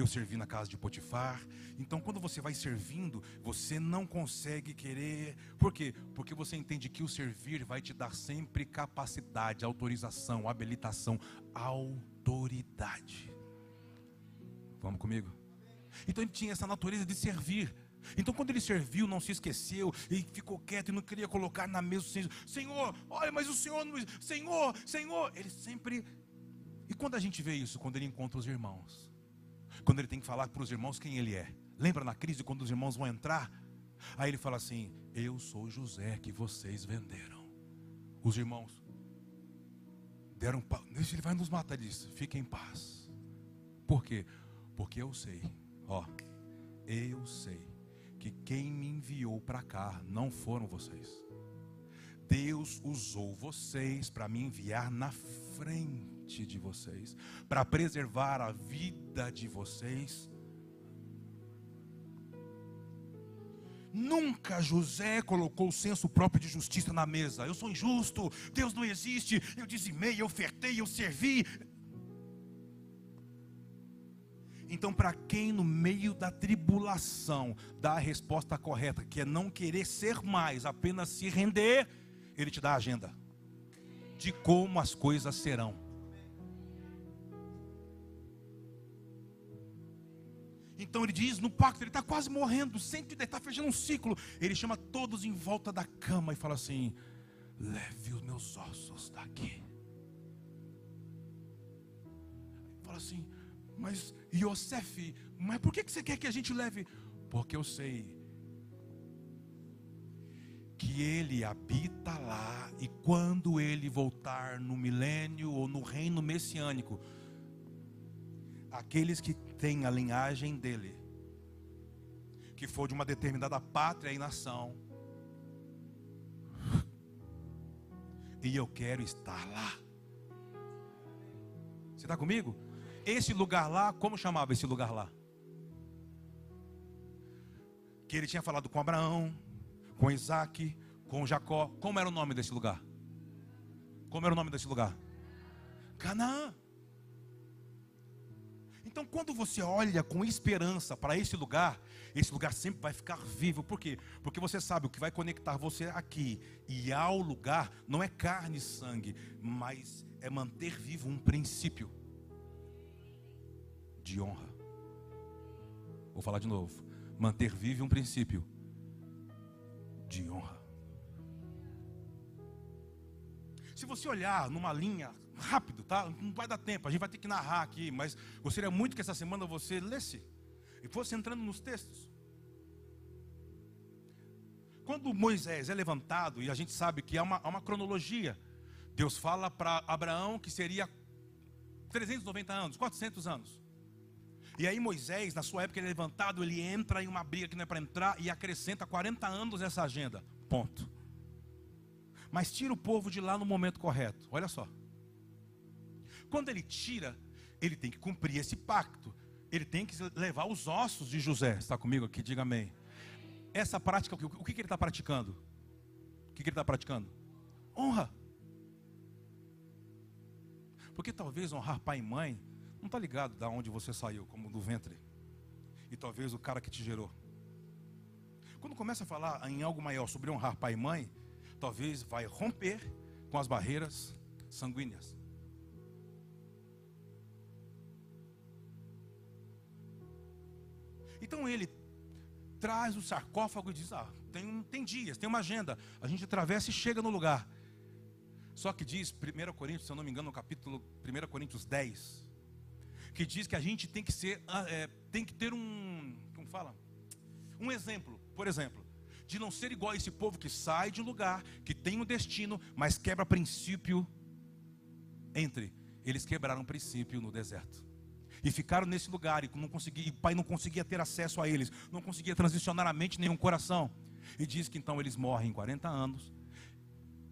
eu servi na casa de Potifar. Então, quando você vai servindo, você não consegue querer. Por quê? Porque você entende que o servir vai te dar sempre capacidade, autorização, habilitação, autoridade. Vamos comigo? Então ele tinha essa natureza de servir. Então, quando ele serviu, não se esqueceu e ficou quieto e não queria colocar na mesa o Senhor. Senhor, olha, mas o Senhor, Senhor, Senhor. Ele sempre. E quando a gente vê isso? Quando ele encontra os irmãos. Quando ele tem que falar para os irmãos quem ele é. Lembra na crise quando os irmãos vão entrar? Aí ele fala assim: Eu sou José que vocês venderam. Os irmãos deram. Ele vai nos matar disso. Fiquem em paz. Por quê? Porque eu sei, ó, eu sei que quem me enviou para cá não foram vocês. Deus usou vocês para me enviar na frente de vocês, para preservar a vida de vocês. Nunca José colocou o senso próprio de justiça na mesa. Eu sou injusto, Deus não existe, eu dizimei, eu ofertei, eu servi. Então, para quem no meio da tribulação dá a resposta correta, que é não querer ser mais, apenas se render, ele te dá a agenda de como as coisas serão. Então ele diz no pacto, ele está quase morrendo, está fechando um ciclo. Ele chama todos em volta da cama e fala assim: leve os meus ossos daqui. Fala assim, mas Yosef, mas por que você quer que a gente leve? Porque eu sei que ele habita lá e quando ele voltar no milênio ou no reino messiânico, aqueles que têm a linhagem dele, que for de uma determinada pátria e nação, e eu quero estar lá. Você está comigo? Esse lugar lá, como chamava esse lugar lá? Que ele tinha falado com Abraão, com Isaac, com Jacó. Como era o nome desse lugar? Como era o nome desse lugar? Canaã. Então, quando você olha com esperança para esse lugar, esse lugar sempre vai ficar vivo. Por quê? Porque você sabe o que vai conectar você aqui e ao lugar não é carne e sangue, mas é manter vivo um princípio de honra. Vou falar de novo. Manter vivo um princípio de honra. Se você olhar numa linha rápido, tá? Não vai dar tempo, a gente vai ter que narrar aqui, mas gostaria muito que essa semana você lesse e fosse entrando nos textos. Quando Moisés é levantado, e a gente sabe que há uma, há uma cronologia, Deus fala para Abraão que seria 390 anos, 400 anos. E aí Moisés, na sua época, ele é levantado, ele entra em uma briga que não é para entrar e acrescenta 40 anos nessa agenda. Ponto. Mas tira o povo de lá no momento correto. Olha só. Quando ele tira, ele tem que cumprir esse pacto. Ele tem que levar os ossos de José. Está comigo aqui? Diga amém. Essa prática, o que, ele está praticando? O que, que ele está praticando? Honra. Porque talvez honrar pai e mãe não está ligado da onde você saiu, como do ventre. E talvez o cara que te gerou. Quando começa a falar em algo maior sobre honrar pai e mãe, talvez vai romper com as barreiras sanguíneas. Então ele traz o sarcófago e diz: Ah, tem, tem dias, tem uma agenda. A gente atravessa e chega no lugar. Só que diz 1 Coríntios, se eu não me engano, no capítulo 1 Coríntios 10, que diz que a gente tem que ser, ah, é, tem que ter um, como fala? Um exemplo, por exemplo, de não ser igual a esse povo que sai de um lugar, que tem um destino, mas quebra princípio entre. Eles quebraram princípio no deserto. E ficaram nesse lugar e não e pai não conseguia ter acesso a eles, não conseguia transicionar a mente o coração. E diz que então eles morrem em 40 anos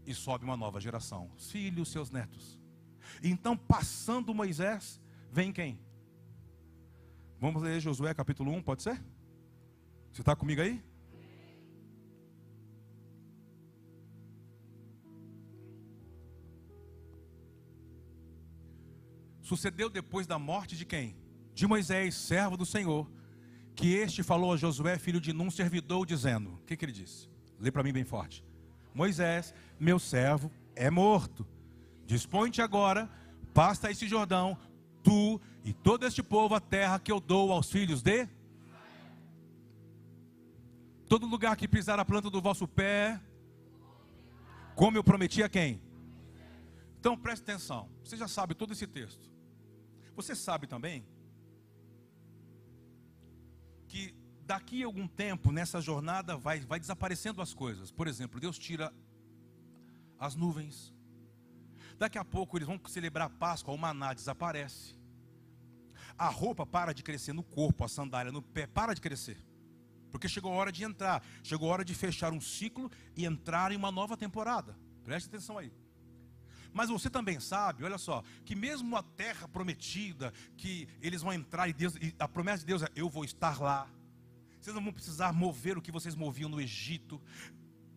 e sobe uma nova geração, os filhos, seus netos. Então, passando Moisés, vem quem? Vamos ler Josué capítulo 1, pode ser? Você está comigo aí? Sucedeu depois da morte de quem? De Moisés, servo do Senhor, que este falou a Josué, filho de Num, servidor, dizendo: O que, que ele disse? Lê para mim bem forte. Moisés, meu servo, é morto. Dispõe-te agora, pasta esse Jordão, tu e todo este povo, a terra que eu dou aos filhos de. Todo lugar que pisar a planta do vosso pé, como eu prometi a quem? Então preste atenção, você já sabe todo esse texto. Você sabe também que daqui a algum tempo, nessa jornada, vai, vai desaparecendo as coisas. Por exemplo, Deus tira as nuvens. Daqui a pouco eles vão celebrar a Páscoa, o maná desaparece. A roupa para de crescer no corpo, a sandália no pé para de crescer. Porque chegou a hora de entrar, chegou a hora de fechar um ciclo e entrar em uma nova temporada. Preste atenção aí. Mas você também sabe, olha só, que mesmo a terra prometida, que eles vão entrar e Deus, e a promessa de Deus é: eu vou estar lá. Vocês não vão precisar mover o que vocês moviam no Egito,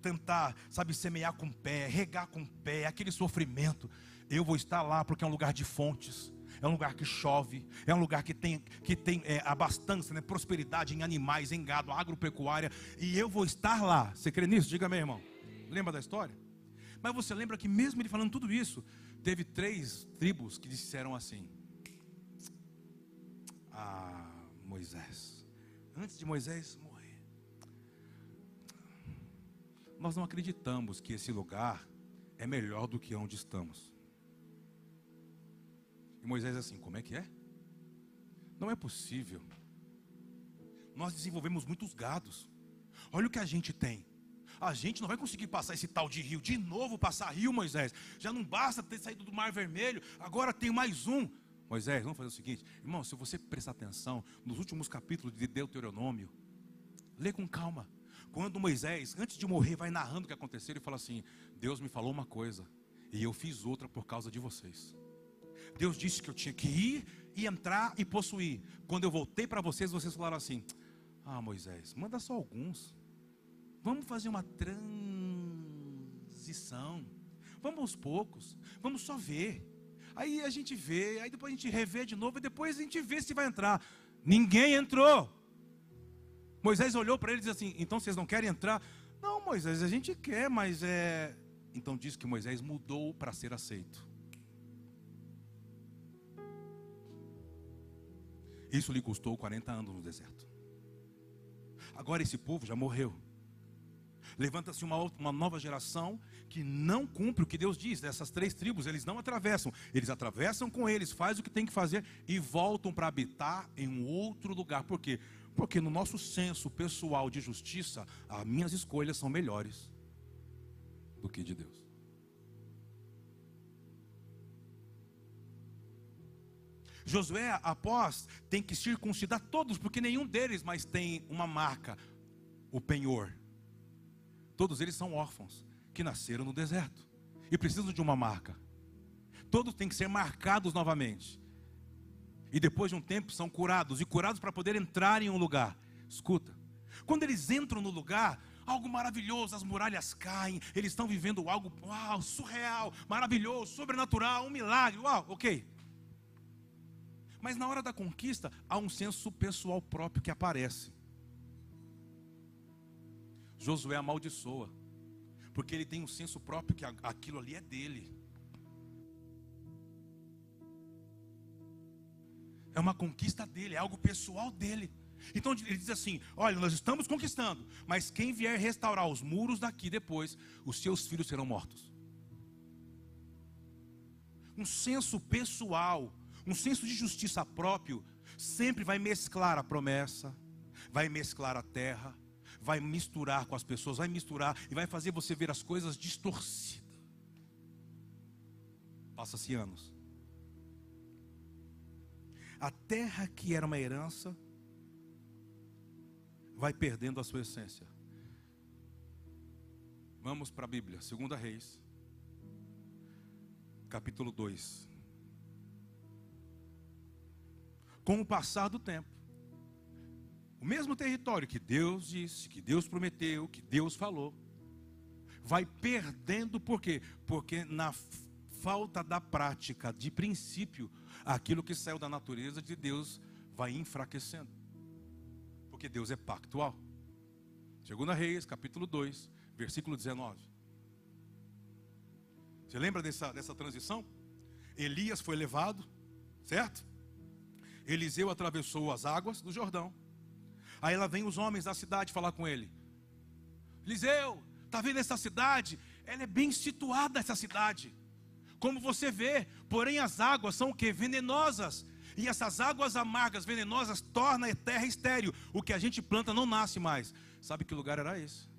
tentar, sabe, semear com pé, regar com pé, aquele sofrimento. Eu vou estar lá porque é um lugar de fontes é um lugar que chove, é um lugar que tem, que tem é, abastança, né, prosperidade em animais, em gado, agropecuária, e eu vou estar lá. Você crê nisso? Diga, meu irmão. Lembra da história? Mas você lembra que mesmo ele falando tudo isso, teve três tribos que disseram assim: Ah, Moisés, antes de Moisés morrer, nós não acreditamos que esse lugar é melhor do que onde estamos. E Moisés assim, como é que é? Não é possível. Nós desenvolvemos muitos gados. Olha o que a gente tem a gente não vai conseguir passar esse tal de rio. De novo passar rio, Moisés. Já não basta ter saído do Mar Vermelho, agora tem mais um. Moisés, vamos fazer o seguinte, irmão, se você prestar atenção nos últimos capítulos de Deuteronômio, lê com calma. Quando Moisés, antes de morrer, vai narrando o que aconteceu, ele fala assim: Deus me falou uma coisa, e eu fiz outra por causa de vocês. Deus disse que eu tinha que ir e entrar e possuir. Quando eu voltei para vocês, vocês falaram assim: Ah, Moisés, manda só alguns. Vamos fazer uma transição. Vamos aos poucos. Vamos só ver. Aí a gente vê, aí depois a gente revê de novo e depois a gente vê se vai entrar. Ninguém entrou. Moisés olhou para ele e disse assim: Então vocês não querem entrar? Não, Moisés, a gente quer, mas é. Então diz que Moisés mudou para ser aceito. Isso lhe custou 40 anos no deserto. Agora esse povo já morreu. Levanta-se uma, uma nova geração que não cumpre o que Deus diz. Essas três tribos, eles não atravessam. Eles atravessam com eles, faz o que tem que fazer e voltam para habitar em um outro lugar. Por quê? Porque no nosso senso pessoal de justiça, as minhas escolhas são melhores do que de Deus. Josué, após, tem que circuncidar todos, porque nenhum deles mais tem uma marca, o penhor. Todos eles são órfãos que nasceram no deserto e precisam de uma marca. Todos têm que ser marcados novamente. E depois de um tempo são curados e curados para poder entrar em um lugar. Escuta. Quando eles entram no lugar, algo maravilhoso, as muralhas caem, eles estão vivendo algo uau, surreal, maravilhoso, sobrenatural, um milagre, uau, ok. Mas na hora da conquista, há um senso pessoal próprio que aparece. Josué amaldiçoa, porque ele tem um senso próprio que aquilo ali é dele. É uma conquista dele, é algo pessoal dele. Então ele diz assim: Olha, nós estamos conquistando, mas quem vier restaurar os muros daqui depois, os seus filhos serão mortos. Um senso pessoal, um senso de justiça próprio, sempre vai mesclar a promessa, vai mesclar a terra, vai misturar com as pessoas, vai misturar e vai fazer você ver as coisas distorcidas. Passa-se anos. A terra que era uma herança vai perdendo a sua essência. Vamos para a Bíblia, 2 Reis, capítulo 2. Com o passar do tempo, o mesmo território que Deus disse, que Deus prometeu, que Deus falou, vai perdendo, por quê? Porque na falta da prática de princípio, aquilo que saiu da natureza de Deus vai enfraquecendo. Porque Deus é pactual. Segunda Reis, capítulo 2, versículo 19. Você lembra dessa, dessa transição? Elias foi levado, certo? Eliseu atravessou as águas do Jordão. Aí lá vem os homens da cidade falar com ele. Eliseu, está vendo essa cidade? Ela é bem situada essa cidade. Como você vê, porém as águas são o que? Venenosas. E essas águas amargas, venenosas, tornam a terra estéril. O que a gente planta não nasce mais. Sabe que lugar era esse?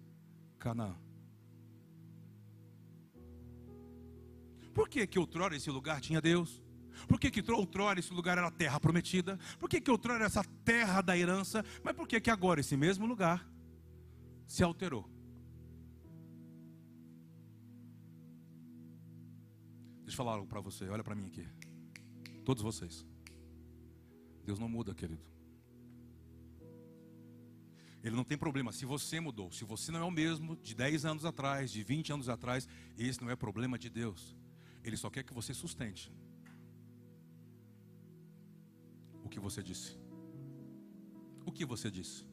Canaã. Por que que outrora esse lugar tinha Deus? Por que, que outrora esse lugar era a terra prometida? Por que, que outrora era essa terra da herança? Mas por que, que agora esse mesmo lugar se alterou? Deixa eu falar algo para você, olha para mim aqui. Todos vocês. Deus não muda, querido. Ele não tem problema se você mudou. Se você não é o mesmo de 10 anos atrás, de 20 anos atrás, esse não é problema de Deus. Ele só quer que você sustente que você disse. O que você disse?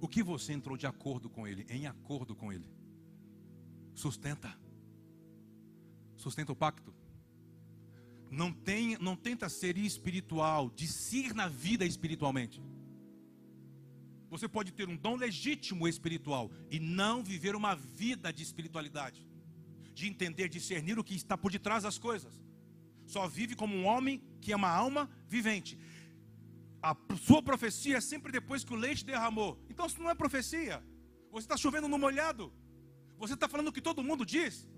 O que você entrou de acordo com ele, em acordo com ele? Sustenta. Sustenta o pacto. Não, não tenta ser espiritual, discirna na vida espiritualmente. Você pode ter um dom legítimo espiritual e não viver uma vida de espiritualidade, de entender, discernir o que está por detrás das coisas. Só vive como um homem que é uma alma vivente. A sua profecia é sempre depois que o leite derramou. Então isso não é profecia. Você está chovendo no molhado. Você está falando o que todo mundo diz.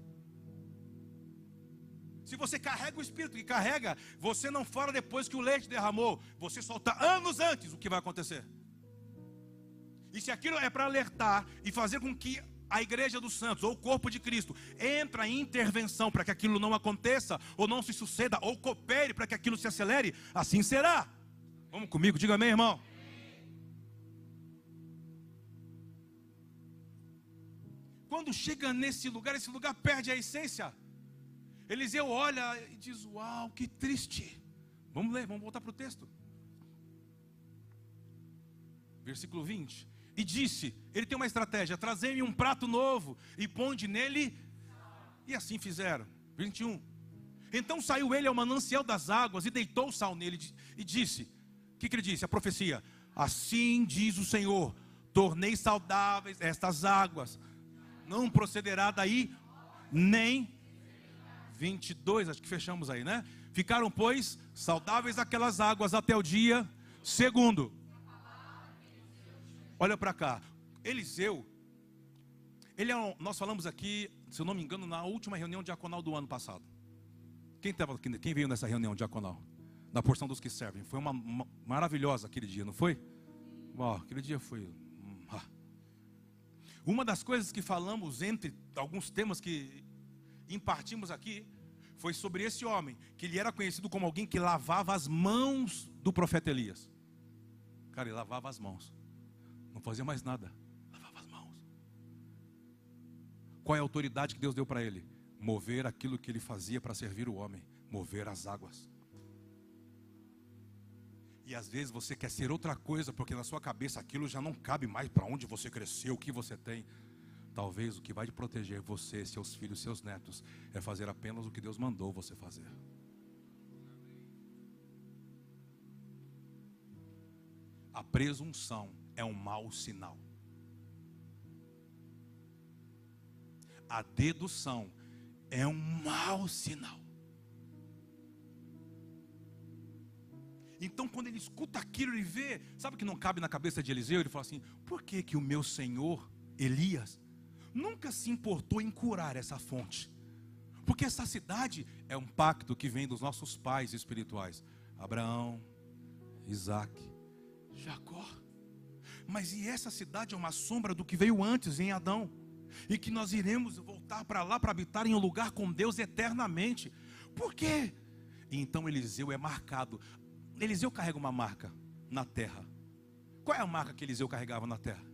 Se você carrega o Espírito que carrega, você não fala depois que o leite derramou. Você solta anos antes o que vai acontecer. E se aquilo é para alertar e fazer com que a igreja dos santos, ou o corpo de Cristo, entra em intervenção para que aquilo não aconteça, ou não se suceda, ou coopere para que aquilo se acelere, assim será. Vamos comigo, diga amém, irmão. Quando chega nesse lugar, esse lugar perde a essência. Eliseu olha e diz: Uau, que triste. Vamos ler, vamos voltar para o texto. Versículo 20 e disse: Ele tem uma estratégia, trazei-me um prato novo e ponde nele. E assim fizeram. 21. Então saiu ele ao manancial das águas e deitou o sal nele e disse: O que, que ele disse? A profecia: Assim diz o Senhor: Tornei saudáveis estas águas, não procederá daí nem 22, acho que fechamos aí, né? Ficaram, pois, saudáveis aquelas águas até o dia segundo. Olha para cá. Eliseu, ele é um, nós falamos aqui, se eu não me engano, na última reunião diaconal do ano passado. Quem, tava, quem veio nessa reunião diaconal? Na porção dos que servem. Foi uma, uma maravilhosa aquele dia, não foi? Oh, aquele dia foi. Hum, ah. Uma das coisas que falamos entre alguns temas que impartimos aqui foi sobre esse homem, que ele era conhecido como alguém que lavava as mãos do profeta Elias. Cara, ele lavava as mãos. Não fazia mais nada. Lavava as mãos. Qual é a autoridade que Deus deu para ele? Mover aquilo que ele fazia para servir o homem, mover as águas. E às vezes você quer ser outra coisa, porque na sua cabeça aquilo já não cabe mais para onde você cresceu, o que você tem. Talvez o que vai proteger você, seus filhos, seus netos, é fazer apenas o que Deus mandou você fazer. a presunção é um mau sinal. A dedução é um mau sinal. Então, quando ele escuta aquilo, ele vê, sabe que não cabe na cabeça de Eliseu? Ele fala assim: por que, que o meu senhor Elias nunca se importou em curar essa fonte? Porque essa cidade é um pacto que vem dos nossos pais espirituais: Abraão, Isaac, Jacó. Mas e essa cidade é uma sombra do que veio antes em Adão. E que nós iremos voltar para lá para habitar em um lugar com Deus eternamente. Por quê? E então Eliseu é marcado. Eliseu carrega uma marca na terra. Qual é a marca que Eliseu carregava na terra?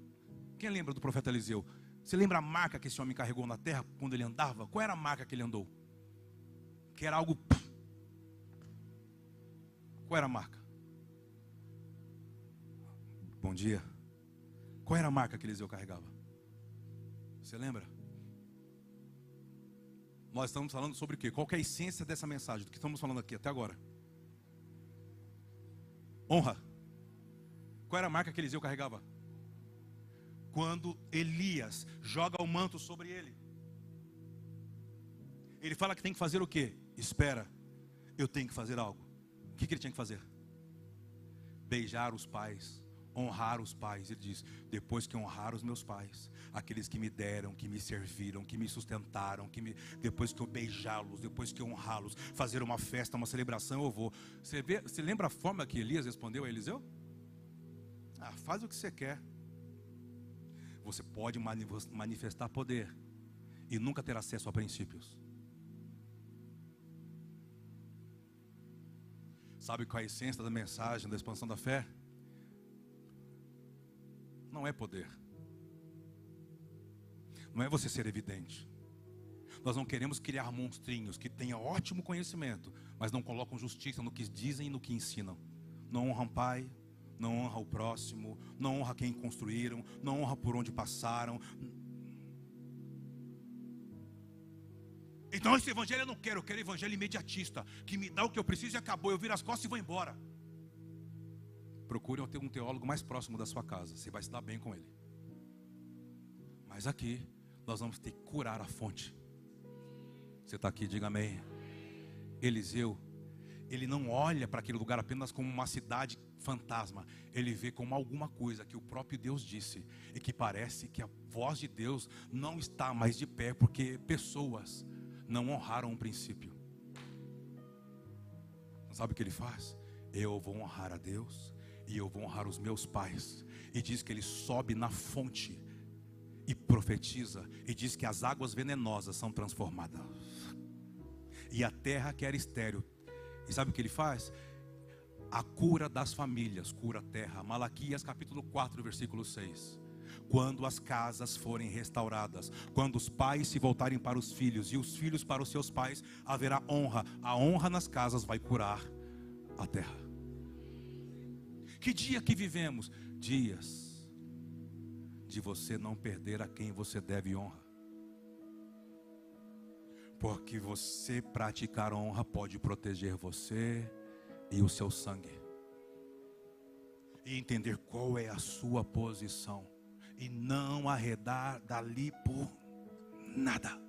Quem lembra do profeta Eliseu? Você lembra a marca que esse homem carregou na terra quando ele andava? Qual era a marca que ele andou? Que era algo. Qual era a marca? Bom dia. Qual era a marca que Eliseu carregava? Você lembra? Nós estamos falando sobre o quê? Qual é a essência dessa mensagem? Do que estamos falando aqui até agora? Honra. Qual era a marca que Eliseu carregava? Quando Elias joga o manto sobre ele. Ele fala que tem que fazer o quê? Espera, eu tenho que fazer algo. O que, que ele tinha que fazer? Beijar os pais honrar os pais. Ele diz: depois que honrar os meus pais, aqueles que me deram, que me serviram, que me sustentaram, que me, depois que eu beijá-los, depois que honrá-los, fazer uma festa, uma celebração, eu vou. Você, vê, você lembra a forma que Elias respondeu a Eliseu? Ah, faz o que você quer. Você pode manifestar poder e nunca ter acesso a princípios. Sabe qual é a essência da mensagem da expansão da fé? Não é poder. Não é você ser evidente. Nós não queremos criar monstrinhos que tenham ótimo conhecimento, mas não colocam justiça no que dizem e no que ensinam. Não honram pai, não honra o próximo, não honra quem construíram, não honra por onde passaram. Então esse evangelho eu não quero, eu quero evangelho imediatista, que me dá o que eu preciso e acabou, eu viro as costas e vou embora. Procure ter um teólogo mais próximo da sua casa. Você vai se dar bem com ele. Mas aqui nós vamos ter que curar a fonte. Você está aqui, diga amém. Eliseu, ele não olha para aquele lugar apenas como uma cidade fantasma. Ele vê como alguma coisa que o próprio Deus disse e que parece que a voz de Deus não está mais de pé porque pessoas não honraram o princípio. Sabe o que ele faz? Eu vou honrar a Deus e eu vou honrar os meus pais. E diz que ele sobe na fonte e profetiza, e diz que as águas venenosas são transformadas, e a terra que era estéreo. E sabe o que ele faz? A cura das famílias, cura a terra. Malaquias capítulo 4, versículo 6 quando as casas forem restauradas, quando os pais se voltarem para os filhos e os filhos para os seus pais, haverá honra. A honra nas casas vai curar a terra. Que dia que vivemos? Dias de você não perder a quem você deve honra. Porque você praticar honra pode proteger você e o seu sangue. E entender qual é a sua posição. E não arredar dali por nada.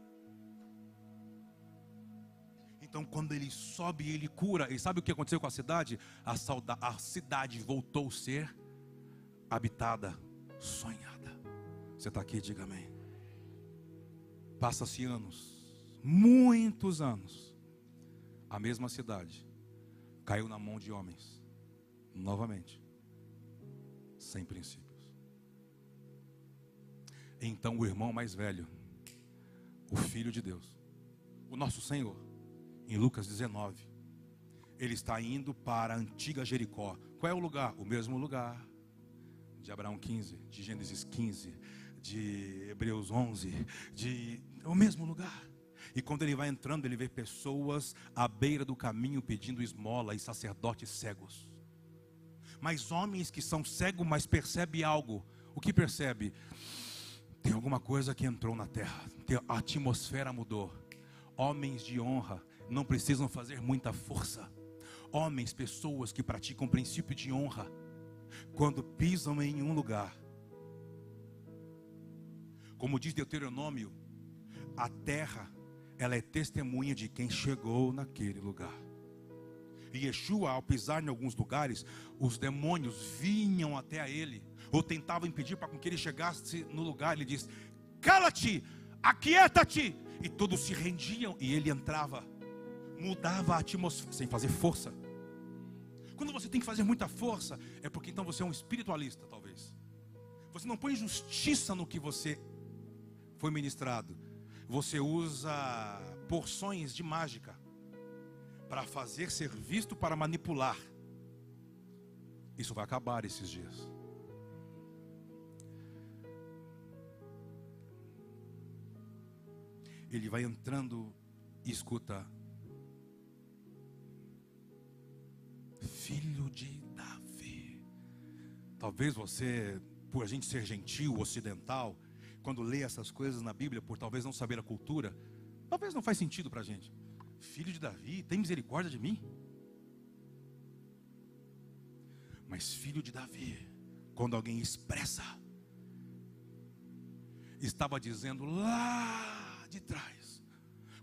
Então, quando ele sobe, ele cura. E sabe o que aconteceu com a cidade? A, a cidade voltou a ser habitada, sonhada. Você está aqui, diga amém. Passa-se anos, muitos anos. A mesma cidade caiu na mão de homens, novamente, sem princípios. Então o irmão mais velho, o filho de Deus, o nosso Senhor, em Lucas 19. Ele está indo para a antiga Jericó. Qual é o lugar? O mesmo lugar de Abraão 15, de Gênesis 15, de Hebreus 11, de é o mesmo lugar. E quando ele vai entrando, ele vê pessoas à beira do caminho pedindo esmola e sacerdotes cegos. Mas homens que são cegos, mas percebem algo. O que percebe? Tem alguma coisa que entrou na terra. A atmosfera mudou. Homens de honra não precisam fazer muita força. Homens, pessoas que praticam o princípio de honra, quando pisam em um lugar, como diz Deuteronômio, a terra, ela é testemunha de quem chegou naquele lugar. E Yeshua, ao pisar em alguns lugares, os demônios vinham até a ele, ou tentavam impedir para que ele chegasse no lugar. Ele diz: Cala-te, aquieta-te. E todos se rendiam e ele entrava, mudava a atmosfera, sem fazer força. Quando você tem que fazer muita força, é porque então você é um espiritualista, talvez. Você não põe justiça no que você foi ministrado. Você usa porções de mágica para fazer ser visto para manipular. Isso vai acabar esses dias. Ele vai entrando e escuta. Filho de Davi. Talvez você, por a gente ser gentil, ocidental, quando lê essas coisas na Bíblia, por talvez não saber a cultura, talvez não faz sentido para a gente. Filho de Davi, tem misericórdia de mim? Mas filho de Davi, quando alguém expressa, estava dizendo lá de trás,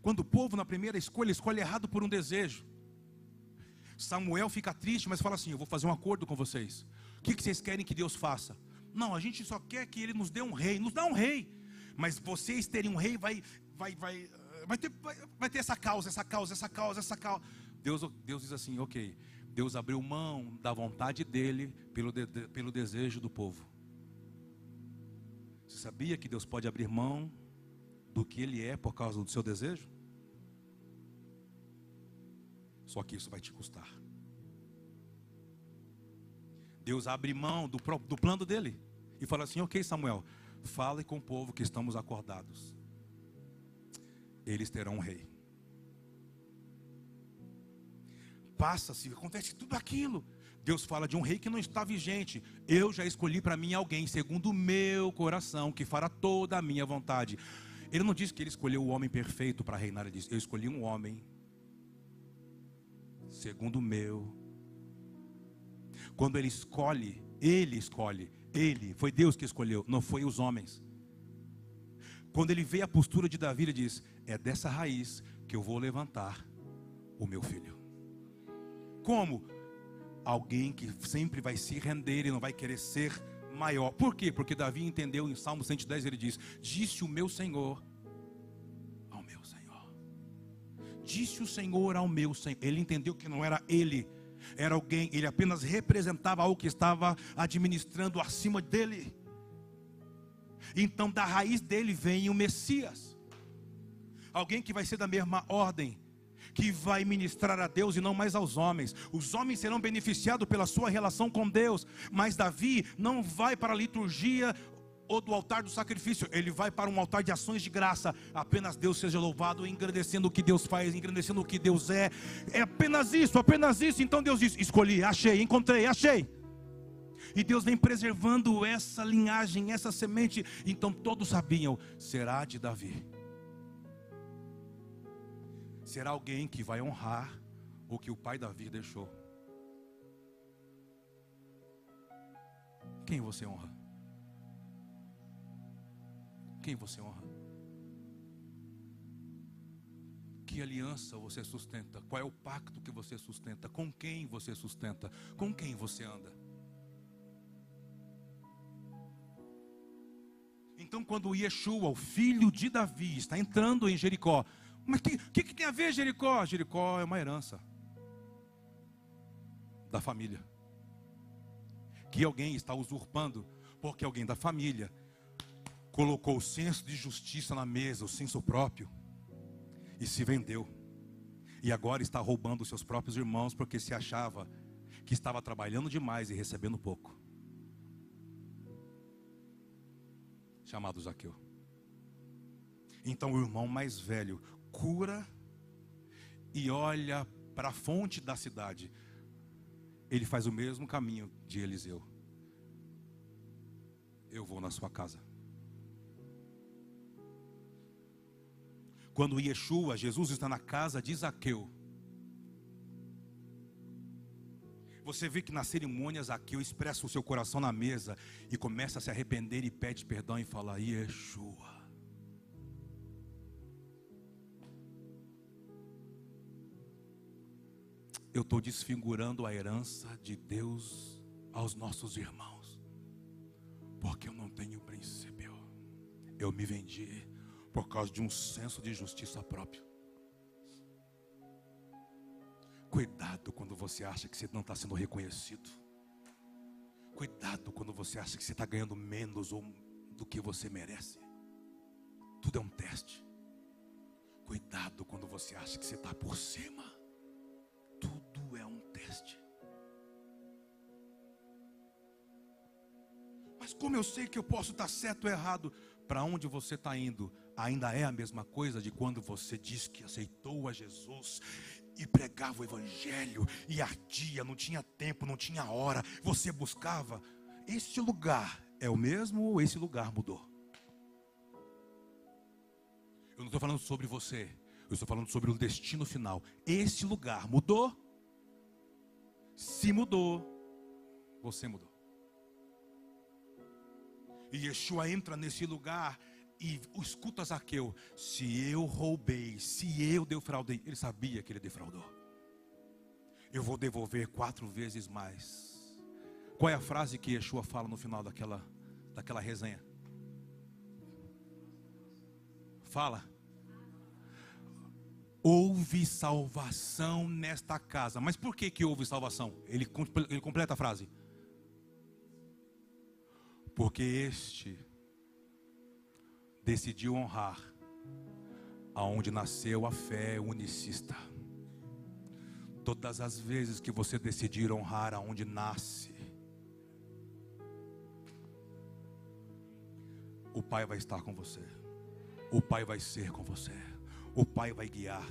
quando o povo na primeira escolha escolhe errado por um desejo, Samuel fica triste, mas fala assim: Eu vou fazer um acordo com vocês. O que vocês querem que Deus faça? Não, a gente só quer que Ele nos dê um rei. Nos dá um rei. Mas vocês terem um rei vai, vai, vai, vai, ter, vai, vai ter essa causa, essa causa, essa causa, essa causa. Deus, Deus diz assim: ok. Deus abriu mão da vontade dele pelo, de, pelo desejo do povo. Você sabia que Deus pode abrir mão do que ele é por causa do seu desejo? Só que isso vai te custar. Deus abre mão do, do plano dele e fala assim: Ok, Samuel, fale com o povo que estamos acordados. Eles terão um rei. Passa-se, acontece tudo aquilo. Deus fala de um rei que não está vigente. Eu já escolhi para mim alguém, segundo o meu coração, que fará toda a minha vontade. Ele não diz que ele escolheu o homem perfeito para reinar, ele diz: Eu escolhi um homem, segundo o meu quando ele escolhe, ele escolhe, ele, foi Deus que escolheu, não foi os homens. Quando ele vê a postura de Davi, ele diz: É dessa raiz que eu vou levantar o meu filho. Como? Alguém que sempre vai se render e não vai querer ser maior. Por quê? Porque Davi entendeu em Salmo 110, ele diz: Disse o meu Senhor Disse o Senhor ao meu Senhor. Ele entendeu que não era ele era alguém, ele apenas representava algo que estava administrando acima dele. Então, da raiz dele vem o Messias, alguém que vai ser da mesma ordem, que vai ministrar a Deus e não mais aos homens. Os homens serão beneficiados pela sua relação com Deus, mas Davi não vai para a liturgia ou do altar do sacrifício, ele vai para um altar de ações de graça. Apenas Deus seja louvado, engrandecendo o que Deus faz, engrandecendo o que Deus é. É apenas isso, apenas isso. Então Deus diz: escolhi, achei, encontrei, achei. E Deus vem preservando essa linhagem, essa semente. Então todos sabiam: será de Davi. Será alguém que vai honrar o que o pai Davi deixou. Quem você honra? Quem você honra? Que aliança você sustenta? Qual é o pacto que você sustenta? Com quem você sustenta? Com quem você anda? Então, quando Yeshua, o filho de Davi, está entrando em Jericó, mas o que, que, que tem a ver Jericó? Jericó é uma herança da família. Que alguém está usurpando, porque alguém da família colocou o senso de justiça na mesa, o senso próprio, e se vendeu. E agora está roubando os seus próprios irmãos porque se achava que estava trabalhando demais e recebendo pouco. Chamado Zaqueu. Então o irmão mais velho cura e olha para a fonte da cidade. Ele faz o mesmo caminho de Eliseu. Eu vou na sua casa. Quando Yeshua, Jesus está na casa de Zaqueu, Você vê que nas cerimônias aqui eu expresso o seu coração na mesa e começa a se arrepender e pede perdão e fala: Yeshua. Eu estou desfigurando a herança de Deus aos nossos irmãos, porque eu não tenho princípio. Eu me vendi por causa de um senso de justiça próprio. Cuidado quando você acha que você não está sendo reconhecido. Cuidado quando você acha que você está ganhando menos ou do que você merece. Tudo é um teste. Cuidado quando você acha que você está por cima. Tudo é um teste. Mas como eu sei que eu posso estar certo ou errado? Para onde você está indo? Ainda é a mesma coisa de quando você diz que aceitou a Jesus e pregava o evangelho e ardia, não tinha tempo, não tinha hora, você buscava. Este lugar é o mesmo ou esse lugar mudou? Eu não estou falando sobre você, eu estou falando sobre o destino final. Este lugar mudou? Se mudou, você mudou. E Yeshua entra nesse lugar e escuta Zaqueu: se eu roubei, se eu defraudei, ele sabia que ele defraudou. Eu vou devolver quatro vezes mais. Qual é a frase que Yeshua fala no final daquela, daquela resenha? Fala. Houve salvação nesta casa. Mas por que, que houve salvação? Ele, ele completa a frase. Porque este decidiu honrar aonde nasceu a fé unicista. Todas as vezes que você decidir honrar aonde nasce, o Pai vai estar com você. O Pai vai ser com você. O Pai vai guiar.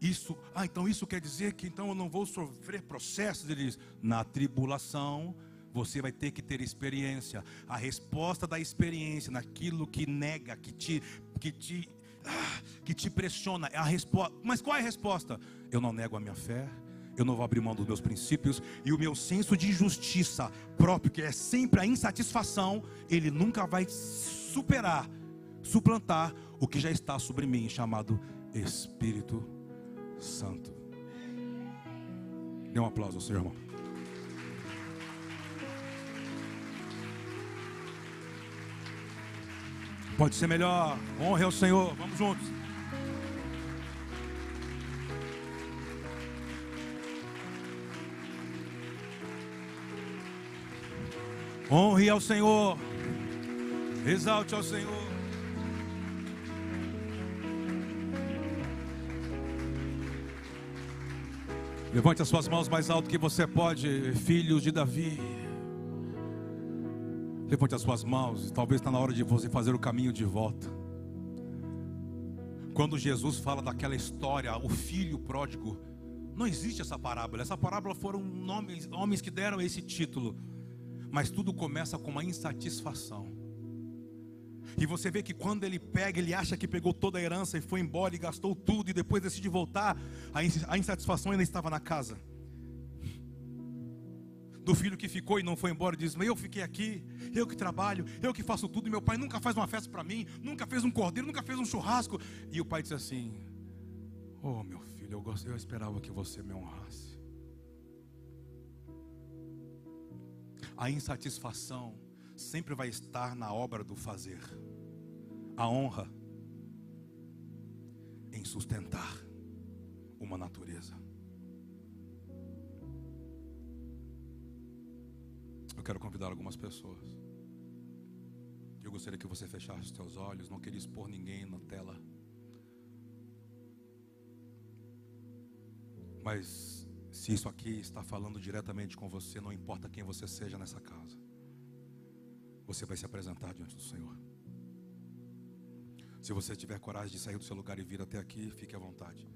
Isso, ah, então isso quer dizer que então eu não vou sofrer processos, ele diz, na tribulação você vai ter que ter experiência. A resposta da experiência naquilo que nega, que te, que te, ah, que te pressiona, é a resposta. Mas qual é a resposta? Eu não nego a minha fé. Eu não vou abrir mão dos meus princípios e o meu senso de justiça próprio, que é sempre a insatisfação, ele nunca vai superar, suplantar o que já está sobre mim, chamado Espírito Santo. Dê um aplauso ao seu irmão. Pode ser melhor. Honre ao Senhor. Vamos juntos. Honre ao Senhor. Exalte ao Senhor. Levante as suas mãos mais alto que você pode, filhos de Davi. Levante as suas mãos, talvez está na hora de você fazer o caminho de volta. Quando Jesus fala daquela história, o filho pródigo, não existe essa parábola. Essa parábola foram nomes, homens que deram esse título. Mas tudo começa com uma insatisfação. E você vê que quando ele pega, ele acha que pegou toda a herança e foi embora e gastou tudo, e depois decide voltar, a insatisfação ainda estava na casa do filho que ficou e não foi embora, diz: Eu fiquei aqui, eu que trabalho, eu que faço tudo, e meu pai nunca faz uma festa para mim, nunca fez um cordeiro, nunca fez um churrasco. E o pai diz assim: Oh, meu filho, eu, eu esperava que você me honrasse. A insatisfação sempre vai estar na obra do fazer, a honra em sustentar uma natureza. Eu quero convidar algumas pessoas. Eu gostaria que você fechasse os seus olhos, não queria expor ninguém na tela. Mas se isso aqui está falando diretamente com você, não importa quem você seja nessa casa, você vai se apresentar diante do Senhor. Se você tiver coragem de sair do seu lugar e vir até aqui, fique à vontade.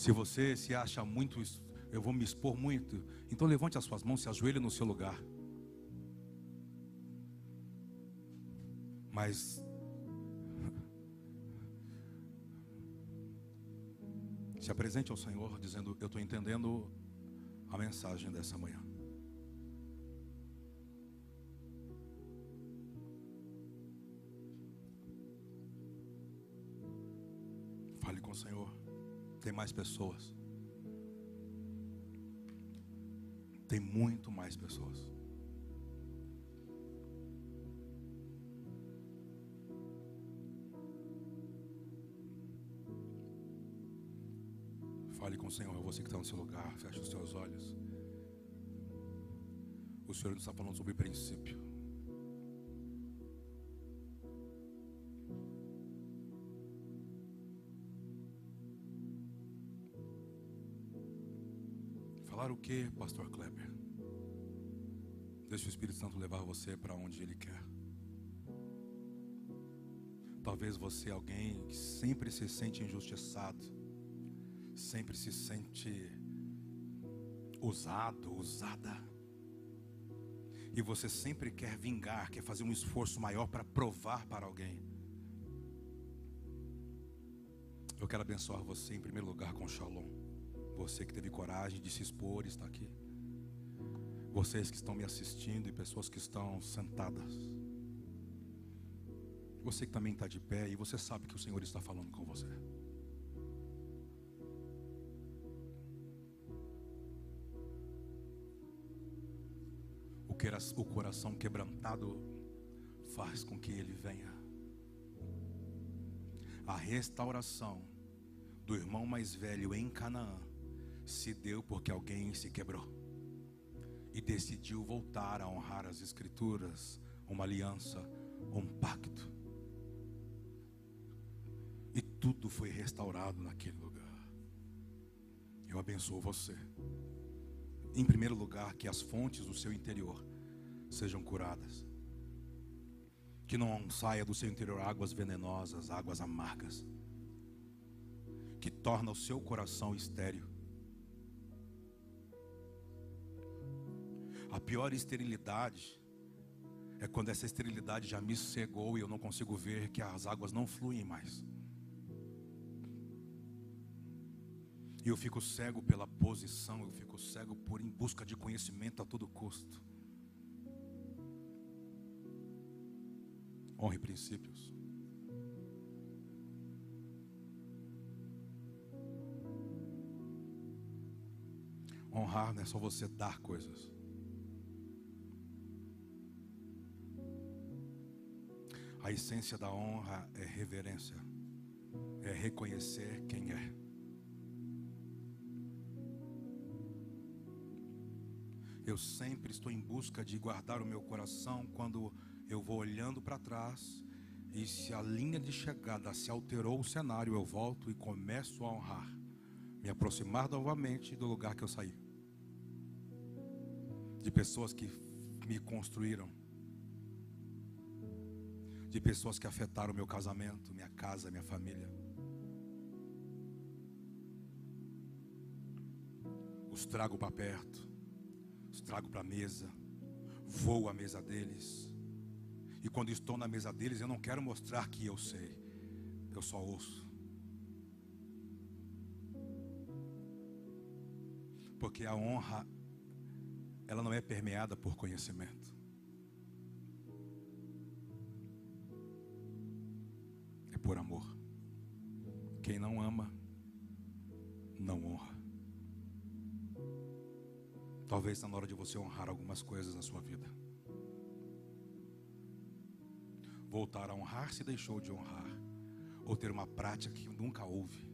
Se você se acha muito, eu vou me expor muito, então levante as suas mãos, se ajoelhe no seu lugar. Mas Se apresente ao Senhor dizendo: Eu estou entendendo a mensagem dessa manhã. Fale com o Senhor. Tem mais pessoas. Tem muito mais pessoas. Fale com o Senhor, é você que está no seu lugar, feche os seus olhos. O Senhor está falando sobre princípio. Falar o que, Pastor Kleber? Deixe o Espírito Santo levar você para onde Ele quer. Talvez você é alguém que sempre se sente injustiçado sempre se sente usado, usada. E você sempre quer vingar, quer fazer um esforço maior para provar para alguém. Eu quero abençoar você em primeiro lugar com shalom. Você que teve coragem de se expor, está aqui. Vocês que estão me assistindo e pessoas que estão sentadas. Você que também está de pé e você sabe que o Senhor está falando com você. o coração quebrantado faz com que ele venha. A restauração do irmão mais velho em Canaã se deu porque alguém se quebrou e decidiu voltar a honrar as Escrituras, uma aliança, um pacto. E tudo foi restaurado naquele lugar. Eu abençoo você. Em primeiro lugar, que as fontes do seu interior sejam curadas. Que não saia do seu interior águas venenosas, águas amargas, que torna o seu coração estéril. A pior esterilidade é quando essa esterilidade já me cegou e eu não consigo ver que as águas não fluem mais. E eu fico cego pela posição, eu fico cego por em busca de conhecimento a todo custo. honre princípios. Honrar não é só você dar coisas. A essência da honra é reverência, é reconhecer quem é. Eu sempre estou em busca de guardar o meu coração quando eu vou olhando para trás e se a linha de chegada se alterou o cenário, eu volto e começo a honrar, me aproximar novamente do lugar que eu saí. De pessoas que me construíram, de pessoas que afetaram meu casamento, minha casa, minha família. Os trago para perto, os trago para a mesa, vou à mesa deles e quando estou na mesa deles, eu não quero mostrar que eu sei, eu só ouço. Porque a honra, ela não é permeada por conhecimento. Por amor. Quem não ama, não honra. Talvez está na hora de você honrar algumas coisas na sua vida. voltar a honrar se deixou de honrar, ou ter uma prática que nunca houve.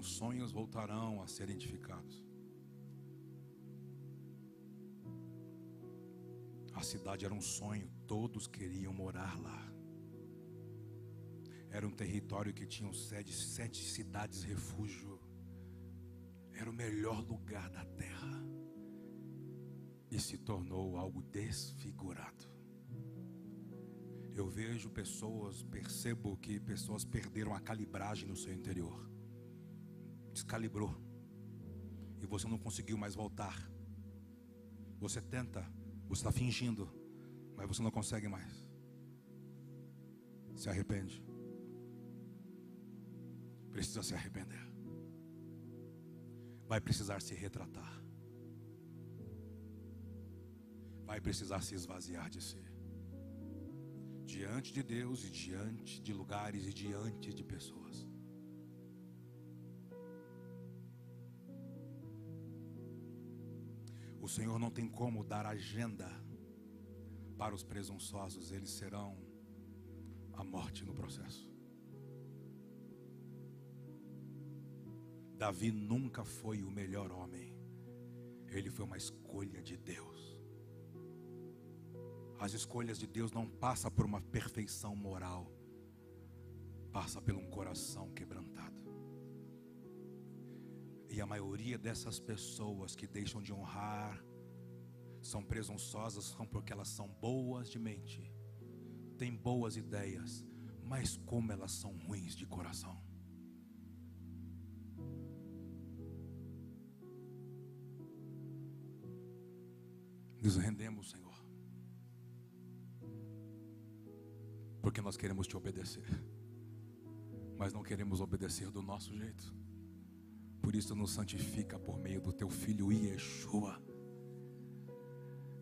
Então sonhos voltarão a ser edificados. A cidade era um sonho, todos queriam morar lá. Era um território que tinha sede sete cidades refúgio. Era o melhor lugar da terra. E se tornou algo desfigurado. Eu vejo pessoas, percebo que pessoas perderam a calibragem no seu interior. Descalibrou. E você não conseguiu mais voltar. Você tenta, você está fingindo, mas você não consegue mais. Se arrepende. Precisa se arrepender. Vai precisar se retratar. Vai precisar se esvaziar de si diante de Deus e diante de lugares e diante de pessoas. Senhor não tem como dar agenda para os presunçosos, eles serão a morte no processo. Davi nunca foi o melhor homem, ele foi uma escolha de Deus. As escolhas de Deus não passam por uma perfeição moral, passa por um coração quebrantado. A maioria dessas pessoas que deixam de honrar são presunçosas, são porque elas são boas de mente, têm boas ideias, mas como elas são ruins de coração. Nos rendemos, Senhor. Porque nós queremos te obedecer, mas não queremos obedecer do nosso jeito. Por isso, nos santifica por meio do teu filho Yeshua.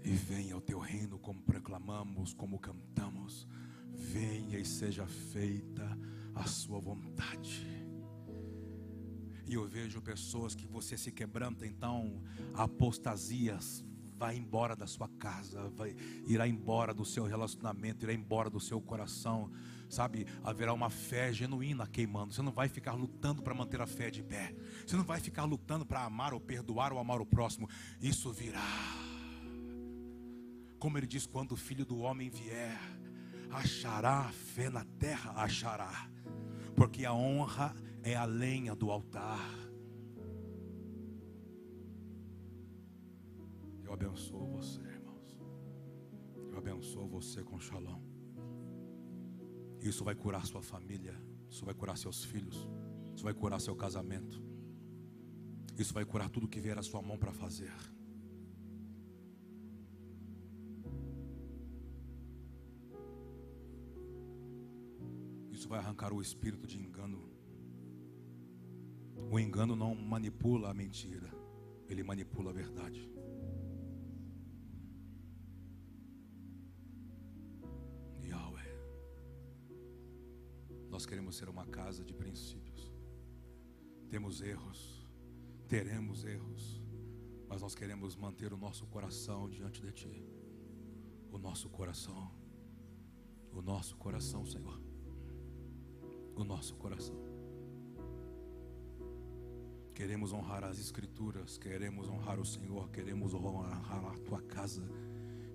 E venha ao teu reino, como proclamamos, como cantamos. Venha e seja feita a sua vontade. E eu vejo pessoas que você se quebranta, então apostasias vai embora da sua casa, vai, irá embora do seu relacionamento, irá embora do seu coração, sabe? Haverá uma fé genuína queimando. Você não vai ficar lutando para manter a fé de pé, você não vai ficar lutando para amar ou perdoar ou amar o próximo. Isso virá. Como ele diz: quando o filho do homem vier, achará fé na terra, achará, porque a honra é a lenha do altar. Abençoo você, irmãos. Eu abençoo você com shalom. Isso vai curar sua família. Isso vai curar seus filhos. Isso vai curar seu casamento. Isso vai curar tudo que vier à sua mão para fazer. Isso vai arrancar o espírito de engano. O engano não manipula a mentira, ele manipula a verdade. Nós queremos ser uma casa de princípios. Temos erros, teremos erros, mas nós queremos manter o nosso coração diante de Ti. O nosso coração, o nosso coração, Senhor. O nosso coração. Queremos honrar as Escrituras, queremos honrar o Senhor, queremos honrar a Tua casa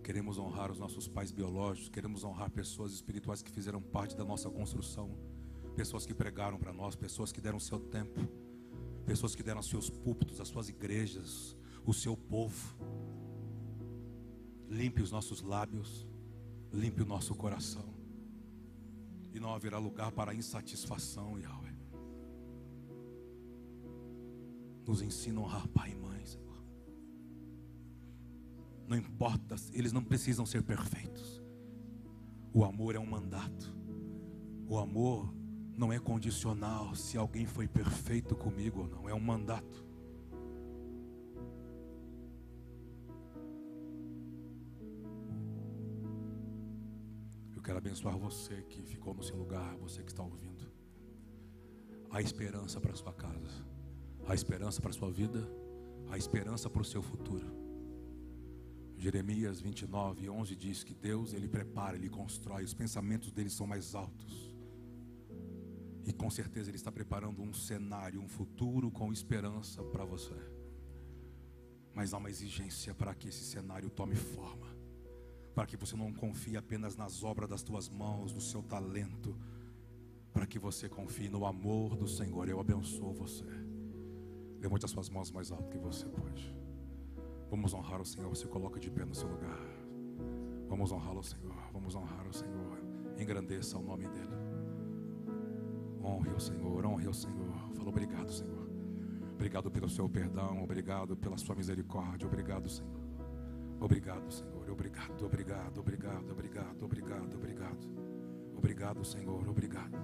queremos honrar os nossos pais biológicos, queremos honrar pessoas espirituais que fizeram parte da nossa construção pessoas que pregaram para nós, pessoas que deram seu tempo, pessoas que deram seus púlpitos, as suas igrejas, o seu povo. Limpe os nossos lábios, limpe o nosso coração, e não haverá lugar para insatisfação, Yahweh. Nos ensina a honrar pai e mãe, Senhor. Não importa, eles não precisam ser perfeitos. O amor é um mandato. O amor não é condicional se alguém foi perfeito comigo ou não, é um mandato. Eu quero abençoar você que ficou no seu lugar, você que está ouvindo. Há esperança para sua casa, há esperança para sua vida, há esperança para o seu futuro. Jeremias 29, 11 diz que Deus, Ele prepara, Ele constrói, os pensamentos dele são mais altos e com certeza Ele está preparando um cenário, um futuro com esperança para você. Mas há uma exigência para que esse cenário tome forma. Para que você não confie apenas nas obras das tuas mãos, no seu talento. Para que você confie no amor do Senhor. Eu abençoo você. Levante as suas mãos mais alto que você pode. Vamos honrar o Senhor. Você coloca de pé no seu lugar. Vamos honrar o Senhor. Vamos honrar o Senhor. Engrandeça o nome dele. Honre o Senhor, honre o Senhor. Fala obrigado, Senhor. Obrigado pelo seu perdão, obrigado pela sua misericórdia, obrigado, Senhor. Obrigado, Senhor. Obrigado, obrigado, obrigado, obrigado, obrigado, obrigado. Obrigado, Senhor. Obrigado.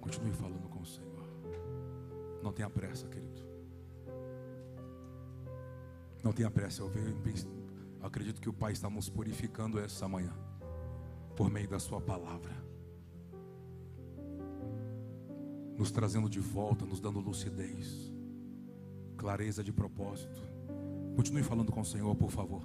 Continue falando com o Senhor. Não tenha pressa, querido. Não tenha pressa. Eu vejo, acredito que o Pai está nos purificando essa manhã por meio da Sua palavra, nos trazendo de volta, nos dando lucidez, clareza de propósito. Continue falando com o Senhor, por favor.